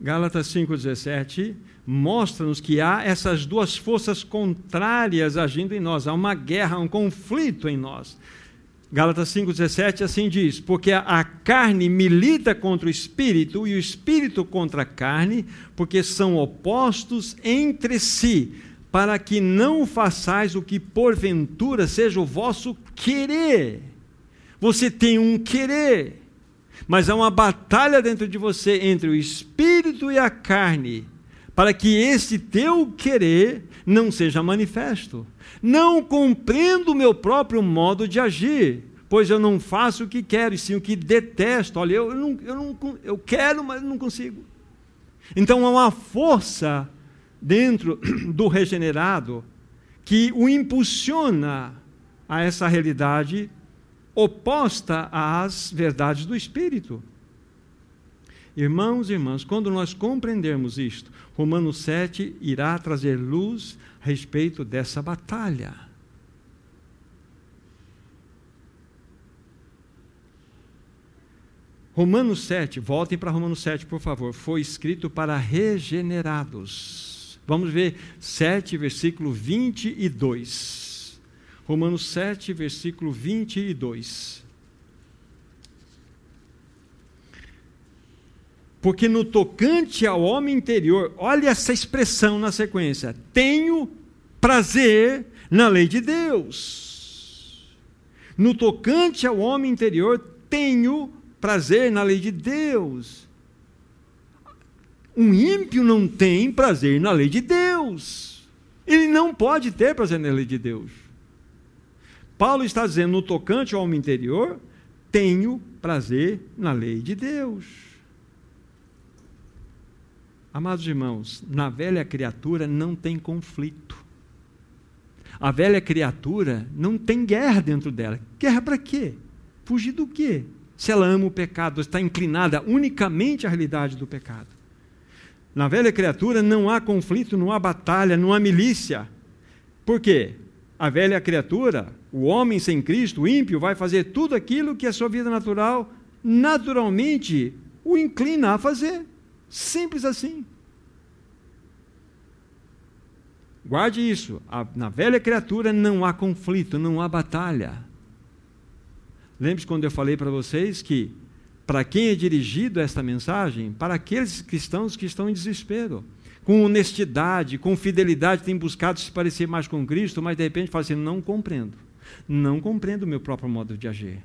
Gálatas 5,17 mostra-nos que há essas duas forças contrárias agindo em nós, há uma guerra, um conflito em nós. Gálatas 5,17 assim diz: Porque a carne milita contra o espírito e o espírito contra a carne, porque são opostos entre si, para que não façais o que porventura seja o vosso querer. Você tem um querer, mas há uma batalha dentro de você entre o espírito e a carne, para que esse teu querer não seja manifesto. Não compreendo o meu próprio modo de agir, pois eu não faço o que quero, e sim o que detesto. Olha, eu, não, eu, não, eu quero, mas não consigo. Então há uma força dentro do regenerado que o impulsiona a essa realidade oposta às verdades do Espírito. Irmãos e irmãs, quando nós compreendermos isto, Romanos 7 irá trazer luz a respeito dessa batalha. Romanos 7, voltem para Romanos 7, por favor, foi escrito para regenerados. Vamos ver 7, versículo 22. Romanos 7, versículo 22. Porque no tocante ao homem interior, olha essa expressão na sequência: tenho prazer na lei de Deus. No tocante ao homem interior, tenho prazer na lei de Deus. Um ímpio não tem prazer na lei de Deus. Ele não pode ter prazer na lei de Deus. Paulo está dizendo, no tocante ao homem interior, tenho prazer na lei de Deus. Amados irmãos, na velha criatura não tem conflito. A velha criatura não tem guerra dentro dela. Guerra para quê? Fugir do quê? Se ela ama o pecado, está inclinada unicamente à realidade do pecado. Na velha criatura não há conflito, não há batalha, não há milícia. Por quê? A velha criatura, o homem sem Cristo, o ímpio, vai fazer tudo aquilo que a sua vida natural naturalmente o inclina a fazer. Simples assim. Guarde isso. na velha criatura não há conflito, não há batalha. Lembre-se quando eu falei para vocês que, para quem é dirigido esta mensagem? Para aqueles cristãos que estão em desespero. Com honestidade, com fidelidade, têm buscado se parecer mais com Cristo, mas de repente falam assim: não compreendo. Não compreendo o meu próprio modo de agir.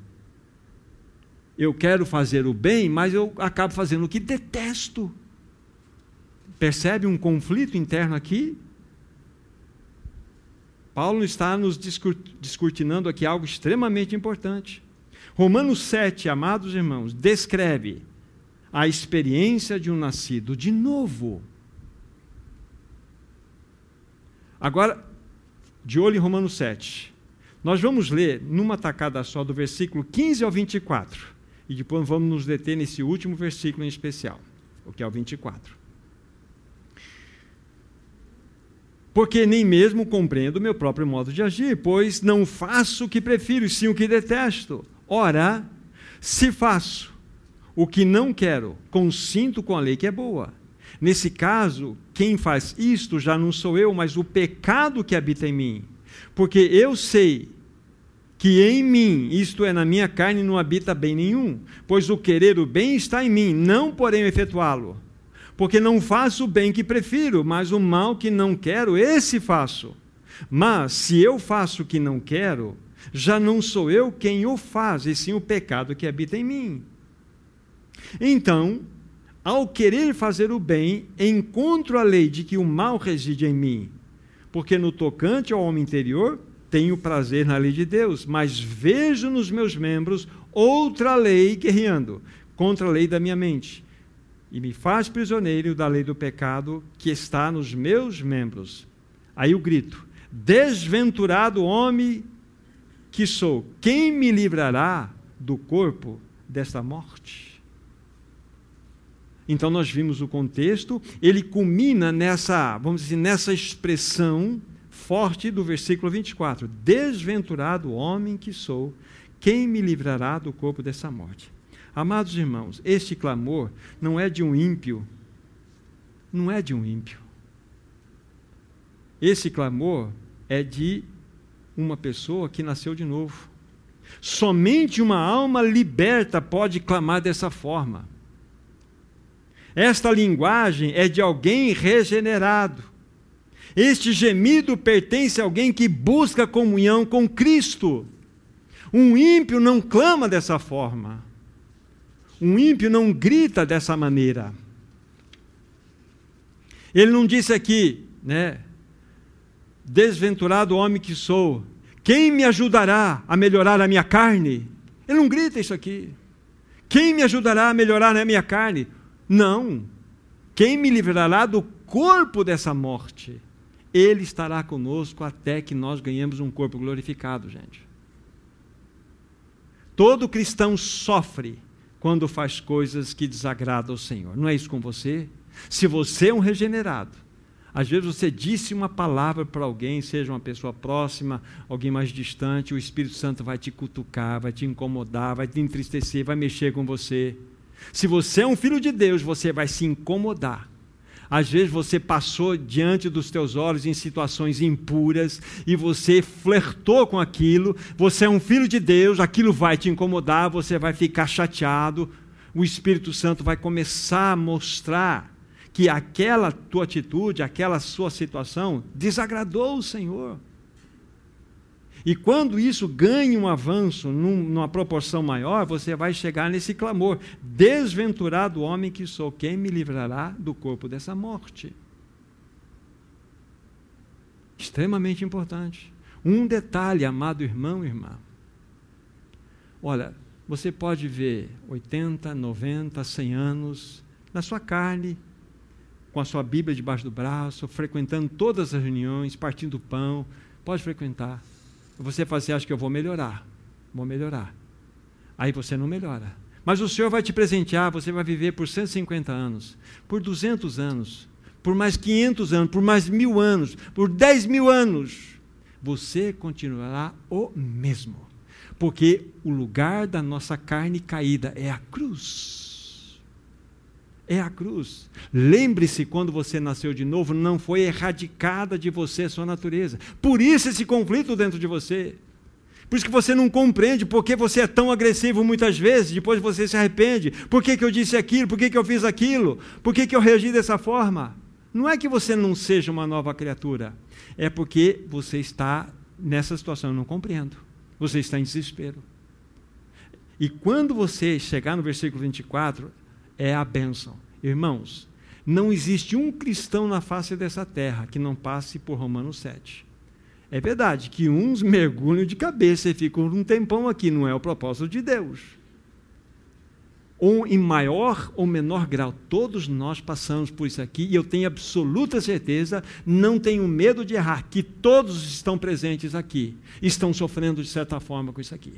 Eu quero fazer o bem, mas eu acabo fazendo o que detesto. Percebe um conflito interno aqui? Paulo está nos descortinando aqui algo extremamente importante. Romanos 7, amados irmãos, descreve a experiência de um nascido de novo. Agora, de olho em Romanos 7, nós vamos ler numa tacada só do versículo 15 ao 24, e depois vamos nos deter nesse último versículo em especial, o que é o 24. Porque nem mesmo compreendo o meu próprio modo de agir, pois não faço o que prefiro, sim o que detesto. Ora, se faço o que não quero, consinto com a lei que é boa. Nesse caso, quem faz isto já não sou eu, mas o pecado que habita em mim. Porque eu sei que em mim, isto é, na minha carne, não habita bem nenhum, pois o querer o bem está em mim, não porém efetuá-lo porque não faço o bem que prefiro, mas o mal que não quero, esse faço. Mas se eu faço o que não quero, já não sou eu quem o faz, e sim o pecado que habita em mim. Então, ao querer fazer o bem, encontro a lei de que o mal reside em mim, porque no tocante ao homem interior, tenho prazer na lei de Deus, mas vejo nos meus membros outra lei guerreando contra a lei da minha mente e me faz prisioneiro da lei do pecado que está nos meus membros. Aí o grito: Desventurado homem que sou, quem me livrará do corpo desta morte? Então nós vimos o contexto, ele culmina nessa, vamos dizer, nessa expressão forte do versículo 24: Desventurado homem que sou, quem me livrará do corpo dessa morte? Amados irmãos, este clamor não é de um ímpio, não é de um ímpio. Esse clamor é de uma pessoa que nasceu de novo. Somente uma alma liberta pode clamar dessa forma. Esta linguagem é de alguém regenerado. Este gemido pertence a alguém que busca comunhão com Cristo. Um ímpio não clama dessa forma. Um ímpio não grita dessa maneira. Ele não disse aqui, né? Desventurado homem que sou, quem me ajudará a melhorar a minha carne? Ele não grita isso aqui. Quem me ajudará a melhorar a minha carne? Não. Quem me livrará do corpo dessa morte? Ele estará conosco até que nós ganhemos um corpo glorificado, gente. Todo cristão sofre quando faz coisas que desagradam ao Senhor. Não é isso com você? Se você é um regenerado, às vezes você disse uma palavra para alguém, seja uma pessoa próxima, alguém mais distante, o Espírito Santo vai te cutucar, vai te incomodar, vai te entristecer, vai mexer com você. Se você é um filho de Deus, você vai se incomodar às vezes você passou diante dos teus olhos em situações impuras e você flertou com aquilo. Você é um filho de Deus, aquilo vai te incomodar, você vai ficar chateado. O Espírito Santo vai começar a mostrar que aquela tua atitude, aquela sua situação desagradou o Senhor. E quando isso ganha um avanço num, numa proporção maior, você vai chegar nesse clamor: Desventurado homem que sou, quem me livrará do corpo dessa morte? Extremamente importante. Um detalhe, amado irmão e irmã. Olha, você pode ver 80, 90, 100 anos na sua carne, com a sua Bíblia debaixo do braço, frequentando todas as reuniões, partindo pão, pode frequentar. Você fala assim, acha que eu vou melhorar. Vou melhorar. Aí você não melhora. Mas o Senhor vai te presentear, você vai viver por 150 anos, por 200 anos, por mais 500 anos, por mais mil anos, por 10 mil anos. Você continuará o mesmo. Porque o lugar da nossa carne caída é a cruz é a cruz. Lembre-se, quando você nasceu de novo, não foi erradicada de você sua natureza. Por isso esse conflito dentro de você. Por isso que você não compreende por que você é tão agressivo muitas vezes, depois você se arrepende. Por que, que eu disse aquilo? Por que, que eu fiz aquilo? Por que, que eu reagi dessa forma? Não é que você não seja uma nova criatura, é porque você está nessa situação, eu não compreendo. Você está em desespero. E quando você chegar no versículo 24, é a bênção. Irmãos, não existe um cristão na face dessa terra que não passe por Romanos 7. É verdade que uns mergulham de cabeça e ficam um tempão aqui, não é o propósito de Deus. Ou em maior ou menor grau, todos nós passamos por isso aqui, e eu tenho absoluta certeza, não tenho medo de errar, que todos estão presentes aqui, estão sofrendo de certa forma com isso aqui.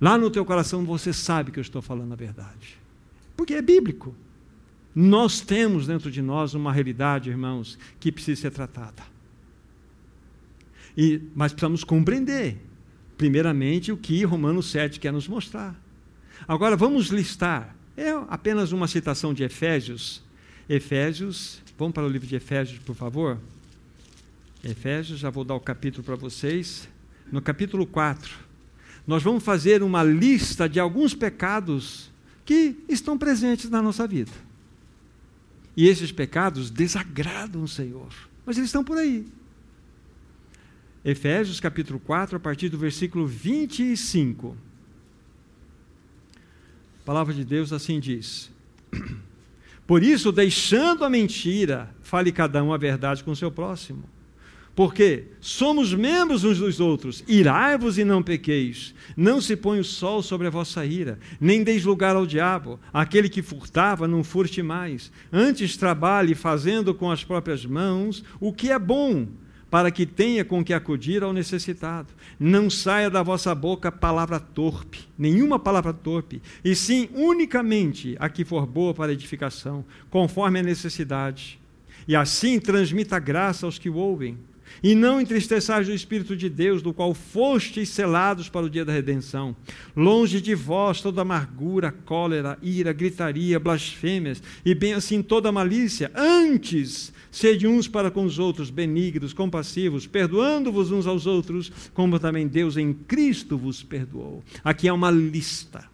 Lá no teu coração você sabe que eu estou falando a verdade. Porque é bíblico. Nós temos dentro de nós uma realidade, irmãos, que precisa ser tratada. E, mas precisamos compreender, primeiramente, o que Romanos 7 quer nos mostrar. Agora, vamos listar. É apenas uma citação de Efésios. Efésios, vamos para o livro de Efésios, por favor. Efésios, já vou dar o capítulo para vocês. No capítulo 4 nós vamos fazer uma lista de alguns pecados que estão presentes na nossa vida. E esses pecados desagradam o Senhor, mas eles estão por aí. Efésios capítulo 4, a partir do versículo 25. A palavra de Deus assim diz: Por isso, deixando a mentira, fale cada um a verdade com o seu próximo porque somos membros uns dos outros. Irai-vos e não pequeis. Não se põe o sol sobre a vossa ira, nem deis lugar ao diabo. Aquele que furtava, não furte mais. Antes trabalhe fazendo com as próprias mãos o que é bom, para que tenha com que acudir ao necessitado. Não saia da vossa boca palavra torpe, nenhuma palavra torpe, e sim unicamente a que for boa para edificação, conforme a necessidade. E assim transmita graça aos que o ouvem. E não entristeçais o Espírito de Deus, do qual fostes selados para o dia da redenção. Longe de vós toda amargura, cólera, ira, gritaria, blasfêmias, e bem assim toda malícia. Antes, sede uns para com os outros benignos, compassivos, perdoando-vos uns aos outros, como também Deus em Cristo vos perdoou. Aqui é uma lista.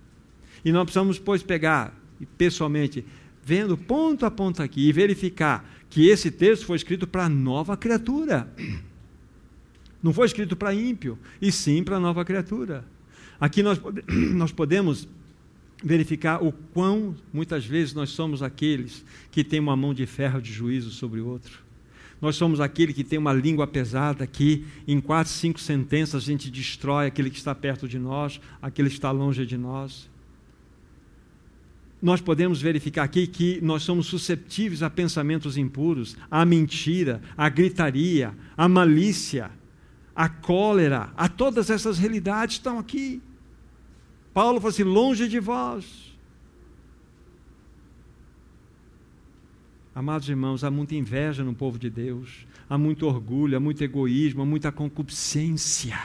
E nós precisamos, pois, pegar, pessoalmente, vendo ponto a ponto aqui e verificar que esse texto foi escrito para a nova criatura. Não foi escrito para ímpio, e sim para a nova criatura. Aqui nós, nós podemos verificar o quão muitas vezes nós somos aqueles que têm uma mão de ferro de juízo sobre o outro. Nós somos aquele que tem uma língua pesada que, em quatro, cinco sentenças, a gente destrói aquele que está perto de nós, aquele que está longe de nós nós podemos verificar aqui que nós somos susceptíveis a pensamentos impuros, à mentira, à gritaria, à malícia, à cólera, a todas essas realidades estão aqui. Paulo falou assim: longe de vós. Amados irmãos, há muita inveja no povo de Deus, há muito orgulho, há muito egoísmo, há muita concupiscência.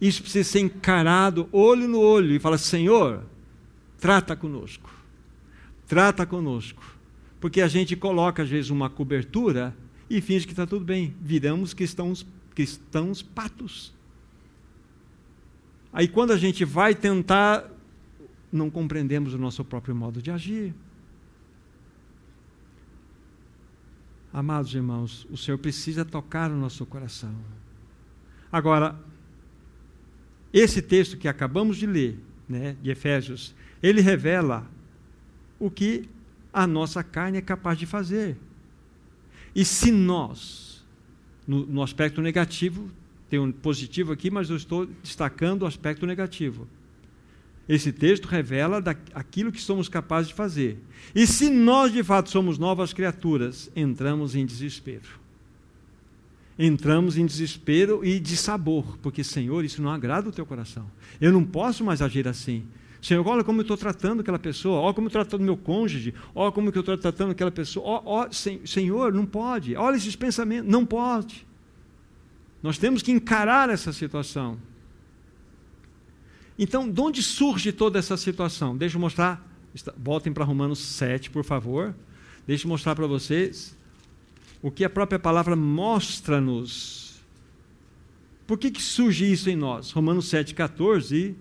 Isso precisa ser encarado olho no olho e falar: Senhor, trata conosco. Trata conosco. Porque a gente coloca, às vezes, uma cobertura e finge que está tudo bem. Viramos cristãos, cristãos patos. Aí, quando a gente vai tentar, não compreendemos o nosso próprio modo de agir. Amados irmãos, o Senhor precisa tocar o nosso coração. Agora, esse texto que acabamos de ler, né, de Efésios, ele revela o que a nossa carne é capaz de fazer. E se nós, no, no aspecto negativo, tem um positivo aqui, mas eu estou destacando o aspecto negativo. Esse texto revela da, aquilo que somos capazes de fazer. E se nós de fato somos novas criaturas, entramos em desespero. Entramos em desespero e de sabor, porque, Senhor, isso não agrada o teu coração. Eu não posso mais agir assim. Senhor, olha como eu estou tratando aquela pessoa, olha como eu estou tratando meu cônjuge, olha como eu estou tratando aquela pessoa. Ó, senhor, não pode. Olha esses pensamentos, não pode. Nós temos que encarar essa situação. Então, de onde surge toda essa situação? Deixa eu mostrar. Voltem para Romanos 7, por favor. Deixa eu mostrar para vocês o que a própria palavra mostra-nos. Por que, que surge isso em nós? Romanos 7,14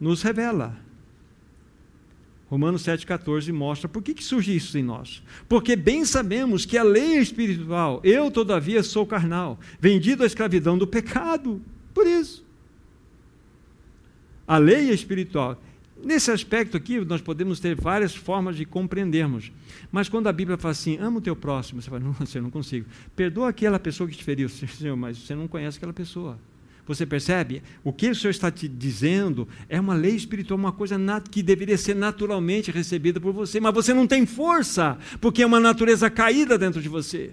nos revela. Romanos 7,14 mostra por que, que surge isso em nós. Porque bem sabemos que a lei é espiritual, eu, todavia, sou carnal, vendido à escravidão do pecado. Por isso. A lei é espiritual. Nesse aspecto aqui, nós podemos ter várias formas de compreendermos. Mas quando a Bíblia fala assim, ama o teu próximo, você fala, não, você não consigo. Perdoa aquela pessoa que te feriu, Senhor, mas você não conhece aquela pessoa. Você percebe? O que o Senhor está te dizendo é uma lei espiritual, uma coisa que deveria ser naturalmente recebida por você, mas você não tem força, porque é uma natureza caída dentro de você.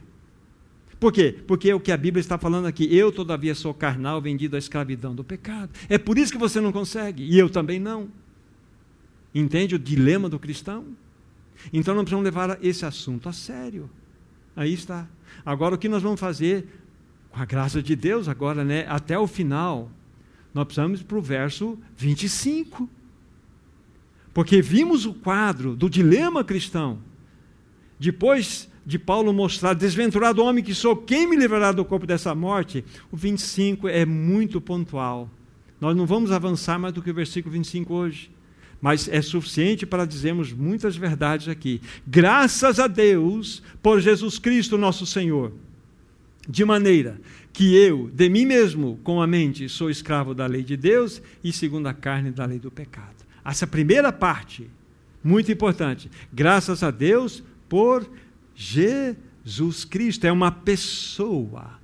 Por quê? Porque é o que a Bíblia está falando aqui. Eu, todavia, sou carnal, vendido à escravidão do pecado. É por isso que você não consegue, e eu também não. Entende o dilema do cristão? Então não precisamos levar esse assunto a sério. Aí está. Agora o que nós vamos fazer, a graça de Deus, agora, né, até o final, nós precisamos para o verso 25. Porque vimos o quadro do dilema cristão. Depois de Paulo mostrar, desventurado homem que sou, quem me livrará do corpo dessa morte? O 25 é muito pontual. Nós não vamos avançar mais do que o versículo 25 hoje mas é suficiente para dizermos muitas verdades aqui. Graças a Deus por Jesus Cristo, nosso Senhor. De maneira que eu, de mim mesmo, com a mente, sou escravo da lei de Deus e segundo a carne da lei do pecado. Essa primeira parte, muito importante. Graças a Deus por Jesus Cristo. É uma pessoa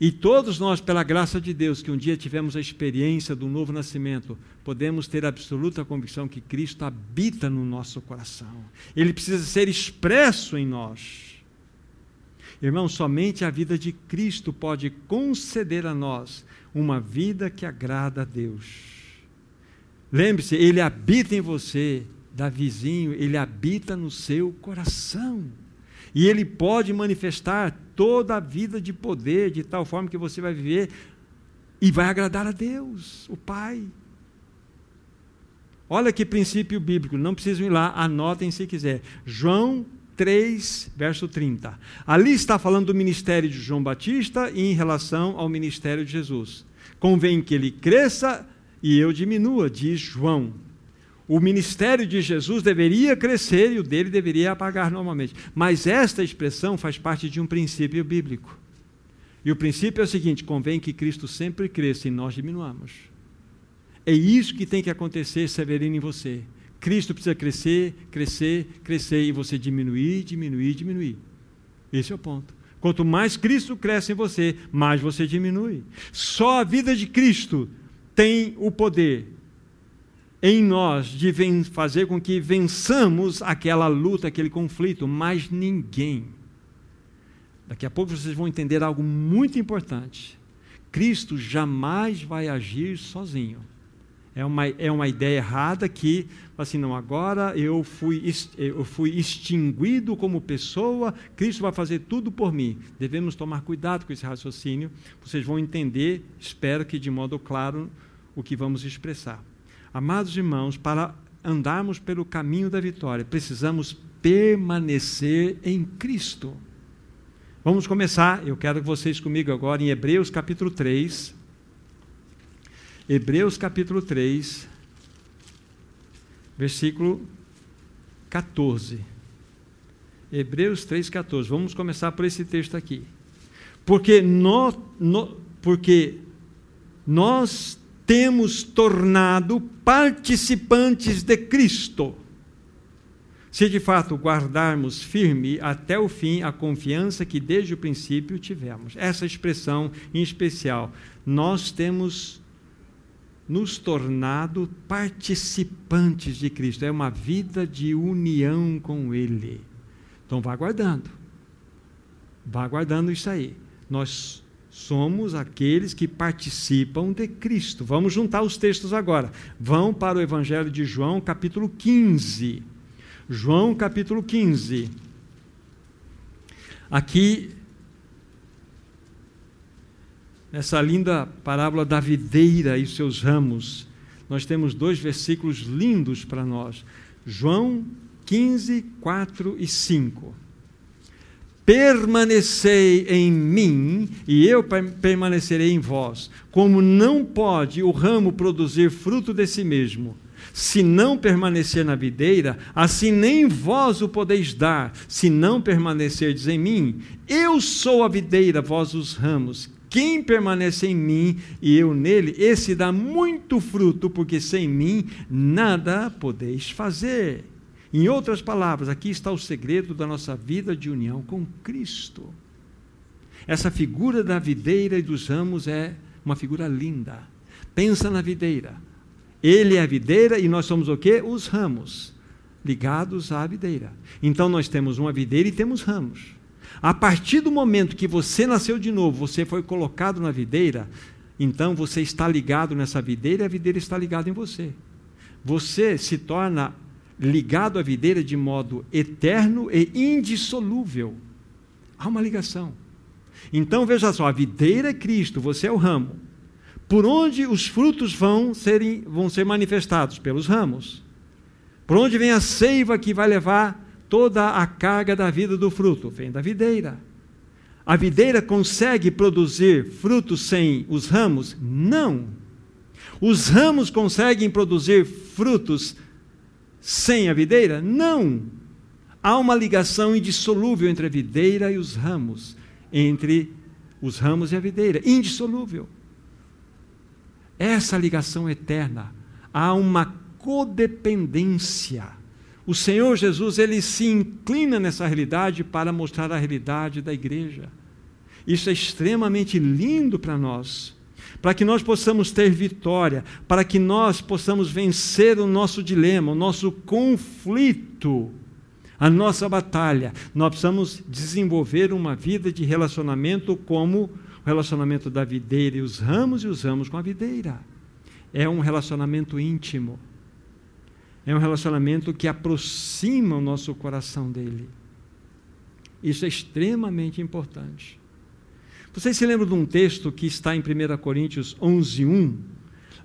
e todos nós, pela graça de Deus, que um dia tivemos a experiência do novo nascimento, podemos ter absoluta convicção que Cristo habita no nosso coração. Ele precisa ser expresso em nós. Irmão, somente a vida de Cristo pode conceder a nós uma vida que agrada a Deus. Lembre-se, Ele habita em você, da vizinho, Ele habita no seu coração. E Ele pode manifestar toda a vida de poder, de tal forma que você vai viver e vai agradar a Deus, o Pai. Olha que princípio bíblico, não precisam ir lá, anotem se quiser. João 3, verso 30. Ali está falando do ministério de João Batista em relação ao ministério de Jesus. Convém que ele cresça e eu diminua, diz João o ministério de Jesus deveria crescer e o dele deveria apagar normalmente. Mas esta expressão faz parte de um princípio bíblico. E o princípio é o seguinte: convém que Cristo sempre cresça e nós diminuamos. É isso que tem que acontecer, Severino, em você. Cristo precisa crescer, crescer, crescer e você diminuir, diminuir, diminuir. Esse é o ponto. Quanto mais Cristo cresce em você, mais você diminui. Só a vida de Cristo tem o poder em nós de fazer com que vençamos aquela luta, aquele conflito, mas ninguém. Daqui a pouco vocês vão entender algo muito importante. Cristo jamais vai agir sozinho. É uma, é uma ideia errada que, assim, não, agora eu fui, eu fui extinguido como pessoa, Cristo vai fazer tudo por mim. Devemos tomar cuidado com esse raciocínio. Vocês vão entender, espero que de modo claro, o que vamos expressar. Amados irmãos, para andarmos pelo caminho da vitória, precisamos permanecer em Cristo. Vamos começar, eu quero que vocês comigo agora em Hebreus capítulo 3. Hebreus capítulo 3, versículo 14. Hebreus 3,14. Vamos começar por esse texto aqui. Porque nós, porque nós temos tornado participantes de Cristo. Se de fato guardarmos firme até o fim a confiança que desde o princípio tivemos. Essa expressão em especial, nós temos nos tornado participantes de Cristo. É uma vida de união com Ele. Então vá guardando. Vá guardando isso aí. Nós somos aqueles que participam de Cristo. Vamos juntar os textos agora. Vão para o Evangelho de João, capítulo 15. João, capítulo 15. Aqui, nessa linda parábola da videira e seus ramos, nós temos dois versículos lindos para nós. João 15, 4 e 5 permanecei em mim e eu permanecerei em vós. Como não pode o ramo produzir fruto de si mesmo, se não permanecer na videira, assim nem vós o podeis dar, se não permanecerdes em mim. Eu sou a videira, vós os ramos. Quem permanece em mim e eu nele, esse dá muito fruto, porque sem mim nada podeis fazer. Em outras palavras, aqui está o segredo da nossa vida de união com Cristo. Essa figura da videira e dos ramos é uma figura linda. Pensa na videira. Ele é a videira e nós somos o quê? Os ramos, ligados à videira. Então nós temos uma videira e temos ramos. A partir do momento que você nasceu de novo, você foi colocado na videira, então você está ligado nessa videira e a videira está ligada em você. Você se torna ligado à videira de modo eterno e indissolúvel. Há uma ligação. Então veja só, a videira é Cristo, você é o ramo. Por onde os frutos vão, serem, vão ser manifestados? Pelos ramos. Por onde vem a seiva que vai levar toda a carga da vida do fruto? Vem da videira. A videira consegue produzir frutos sem os ramos? Não. Os ramos conseguem produzir frutos sem a videira? Não. Há uma ligação indissolúvel entre a videira e os ramos, entre os ramos e a videira, indissolúvel. Essa ligação eterna, há uma codependência. O Senhor Jesus, ele se inclina nessa realidade para mostrar a realidade da igreja. Isso é extremamente lindo para nós para que nós possamos ter vitória, para que nós possamos vencer o nosso dilema, o nosso conflito, a nossa batalha. Nós precisamos desenvolver uma vida de relacionamento como o relacionamento da videira e os ramos e os ramos com a videira. É um relacionamento íntimo. É um relacionamento que aproxima o nosso coração dele. Isso é extremamente importante. Vocês se lembram de um texto que está em 1 Coríntios 11, 1?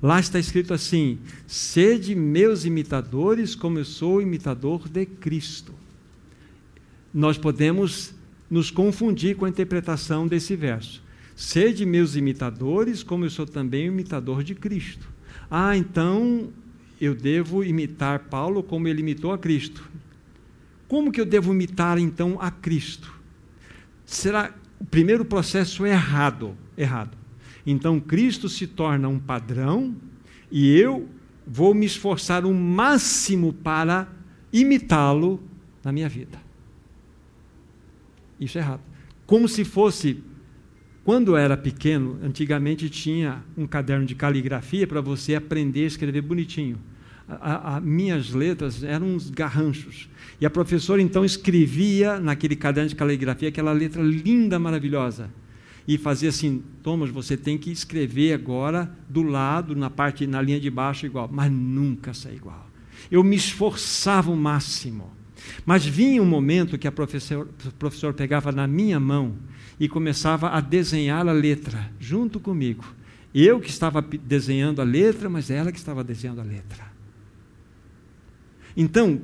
Lá está escrito assim: Sede meus imitadores, como eu sou imitador de Cristo. Nós podemos nos confundir com a interpretação desse verso. Sede meus imitadores, como eu sou também imitador de Cristo. Ah, então eu devo imitar Paulo como ele imitou a Cristo. Como que eu devo imitar então a Cristo? Será o primeiro processo é errado, errado. Então Cristo se torna um padrão e eu vou me esforçar o máximo para imitá-lo na minha vida. Isso é errado. Como se fosse quando era pequeno, antigamente tinha um caderno de caligrafia para você aprender a escrever bonitinho minhas letras eram uns garranchos. E a professora então escrevia naquele caderno de caligrafia aquela letra linda, maravilhosa. E fazia assim: Thomas, você tem que escrever agora do lado, na parte, na linha de baixo, igual. Mas nunca sai igual. Eu me esforçava o máximo. Mas vinha um momento que a professora, professor pegava na minha mão e começava a desenhar a letra junto comigo. Eu que estava desenhando a letra, mas ela que estava desenhando a letra. Então,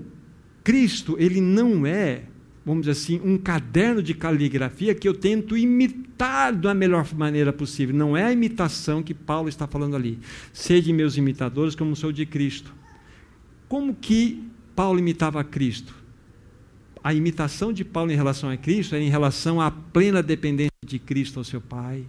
Cristo, ele não é, vamos dizer assim, um caderno de caligrafia que eu tento imitar da melhor maneira possível. Não é a imitação que Paulo está falando ali. Sede meus imitadores como sou de Cristo. Como que Paulo imitava Cristo? a imitação de Paulo em relação a Cristo é em relação à plena dependência de Cristo ao seu Pai,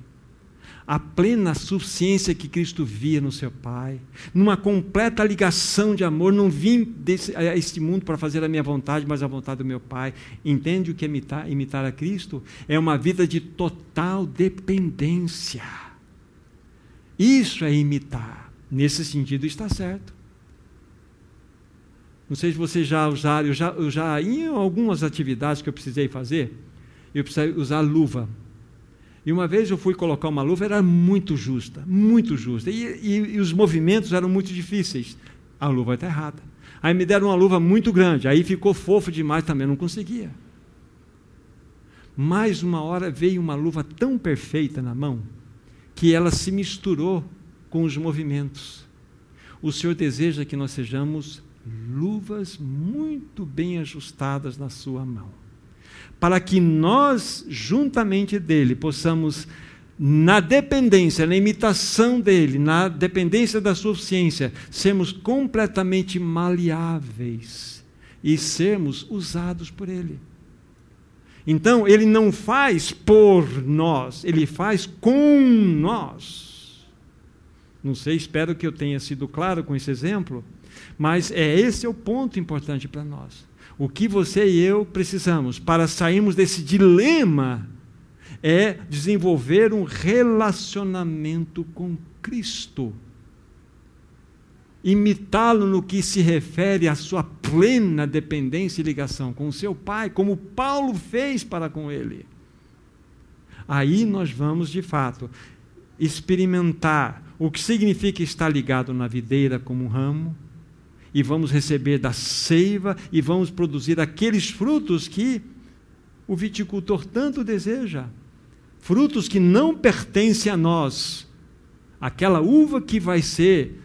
a plena suficiência que Cristo via no seu Pai, numa completa ligação de amor. Não vim desse, a este mundo para fazer a minha vontade, mas a vontade do meu Pai. Entende o que é imitar, imitar a Cristo? É uma vida de total dependência. Isso é imitar. Nesse sentido está certo. Não sei se vocês já usaram, eu já, eu já em algumas atividades que eu precisei fazer, eu precisei usar luva. E uma vez eu fui colocar uma luva, era muito justa, muito justa. E, e, e os movimentos eram muito difíceis. A luva está errada. Aí me deram uma luva muito grande, aí ficou fofo demais, também não conseguia. Mais uma hora veio uma luva tão perfeita na mão, que ela se misturou com os movimentos. O Senhor deseja que nós sejamos luvas muito bem ajustadas na sua mão, para que nós, juntamente dele, possamos, na dependência, na imitação dele, na dependência da suficiência, sermos completamente maleáveis e sermos usados por ele. Então, ele não faz por nós, ele faz com nós. Não sei, espero que eu tenha sido claro com esse exemplo. Mas é esse é o ponto importante para nós. O que você e eu precisamos para sairmos desse dilema é desenvolver um relacionamento com Cristo. Imitá-lo no que se refere à sua plena dependência e ligação com o seu Pai, como Paulo fez para com ele. Aí nós vamos, de fato, experimentar o que significa estar ligado na videira como um ramo, e vamos receber da seiva e vamos produzir aqueles frutos que o viticultor tanto deseja. Frutos que não pertencem a nós. Aquela uva que vai ser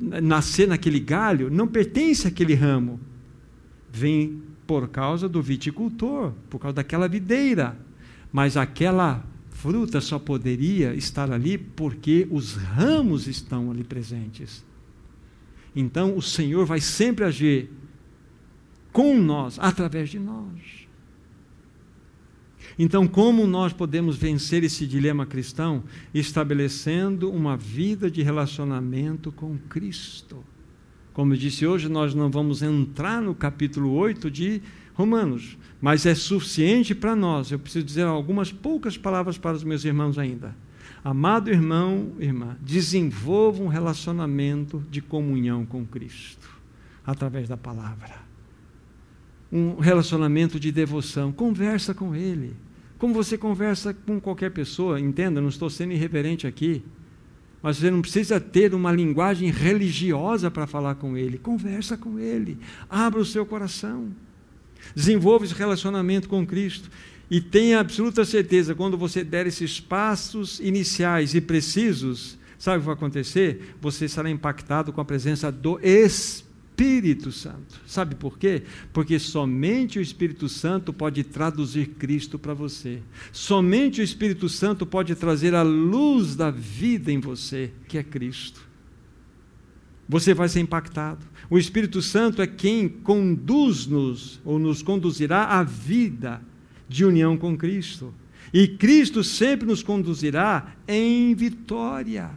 nascer naquele galho não pertence àquele ramo. Vem por causa do viticultor, por causa daquela videira. Mas aquela fruta só poderia estar ali porque os ramos estão ali presentes. Então o Senhor vai sempre agir com nós, através de nós. Então, como nós podemos vencer esse dilema cristão? Estabelecendo uma vida de relacionamento com Cristo. Como eu disse hoje, nós não vamos entrar no capítulo 8 de Romanos, mas é suficiente para nós. Eu preciso dizer algumas poucas palavras para os meus irmãos ainda Amado irmão, irmã, desenvolva um relacionamento de comunhão com Cristo através da palavra. Um relacionamento de devoção, conversa com Ele. Como você conversa com qualquer pessoa, entenda, não estou sendo irreverente aqui, mas você não precisa ter uma linguagem religiosa para falar com Ele. Conversa com Ele, abra o seu coração, desenvolva esse relacionamento com Cristo. E tenha absoluta certeza, quando você der esses passos iniciais e precisos, sabe o que vai acontecer? Você será impactado com a presença do Espírito Santo. Sabe por quê? Porque somente o Espírito Santo pode traduzir Cristo para você. Somente o Espírito Santo pode trazer a luz da vida em você, que é Cristo. Você vai ser impactado. O Espírito Santo é quem conduz-nos, ou nos conduzirá à vida de união com Cristo. E Cristo sempre nos conduzirá em vitória.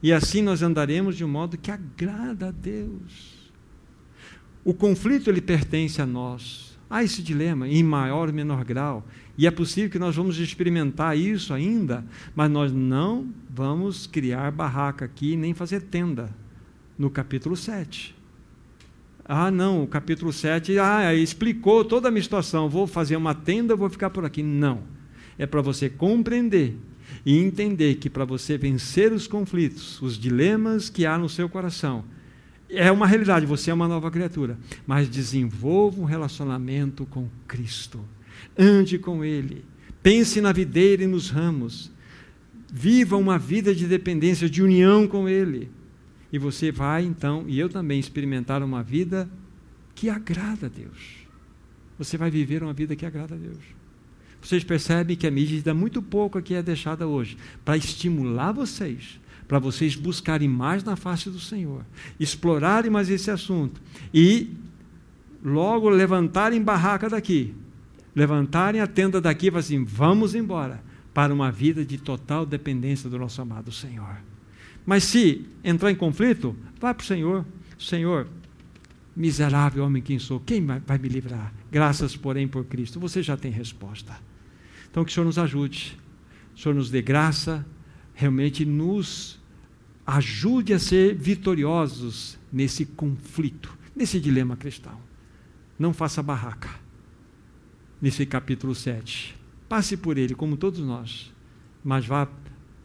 E assim nós andaremos de um modo que agrada a Deus. O conflito ele pertence a nós. Há esse dilema em maior ou menor grau. E é possível que nós vamos experimentar isso ainda, mas nós não vamos criar barraca aqui nem fazer tenda no capítulo 7. Ah, não, o capítulo 7, ah, explicou toda a minha situação, vou fazer uma tenda, vou ficar por aqui. Não. É para você compreender e entender que para você vencer os conflitos, os dilemas que há no seu coração, é uma realidade, você é uma nova criatura, mas desenvolva um relacionamento com Cristo. Ande com Ele. Pense na videira e nos ramos. Viva uma vida de dependência, de união com Ele. E você vai então, e eu também, experimentar uma vida que agrada a Deus. Você vai viver uma vida que agrada a Deus. Vocês percebem que a medida muito pouco aqui é deixada hoje para estimular vocês, para vocês buscarem mais na face do Senhor, explorarem mais esse assunto e logo levantarem barraca daqui, levantarem a tenda daqui e assim: vamos embora para uma vida de total dependência do nosso amado Senhor. Mas se entrar em conflito, vá para o Senhor. Senhor, miserável homem quem sou, quem vai me livrar? Graças, porém, por Cristo. Você já tem resposta. Então, que o Senhor nos ajude. O Senhor nos dê graça, realmente nos ajude a ser vitoriosos nesse conflito, nesse dilema cristão. Não faça barraca. Nesse capítulo 7. Passe por ele, como todos nós, mas vá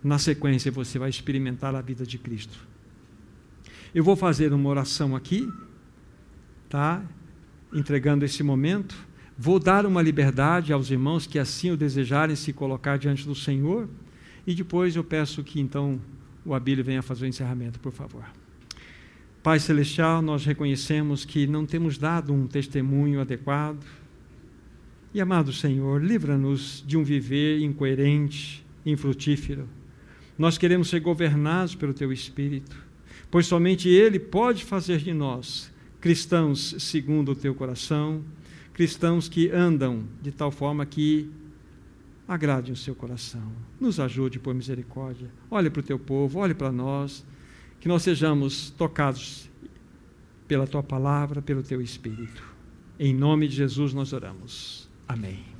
na sequência você vai experimentar a vida de Cristo. Eu vou fazer uma oração aqui, tá? Entregando esse momento. Vou dar uma liberdade aos irmãos que assim o desejarem se colocar diante do Senhor. E depois eu peço que então o Abílio venha fazer o encerramento, por favor. Pai Celestial, nós reconhecemos que não temos dado um testemunho adequado e, amado Senhor, livra-nos de um viver incoerente, infrutífero. Nós queremos ser governados pelo Teu Espírito, pois somente Ele pode fazer de nós cristãos segundo o Teu coração, cristãos que andam de tal forma que agrade o seu coração. Nos ajude por misericórdia. Olhe para o Teu povo, olhe para nós, que nós sejamos tocados pela Tua palavra, pelo Teu Espírito. Em nome de Jesus nós oramos. Amém.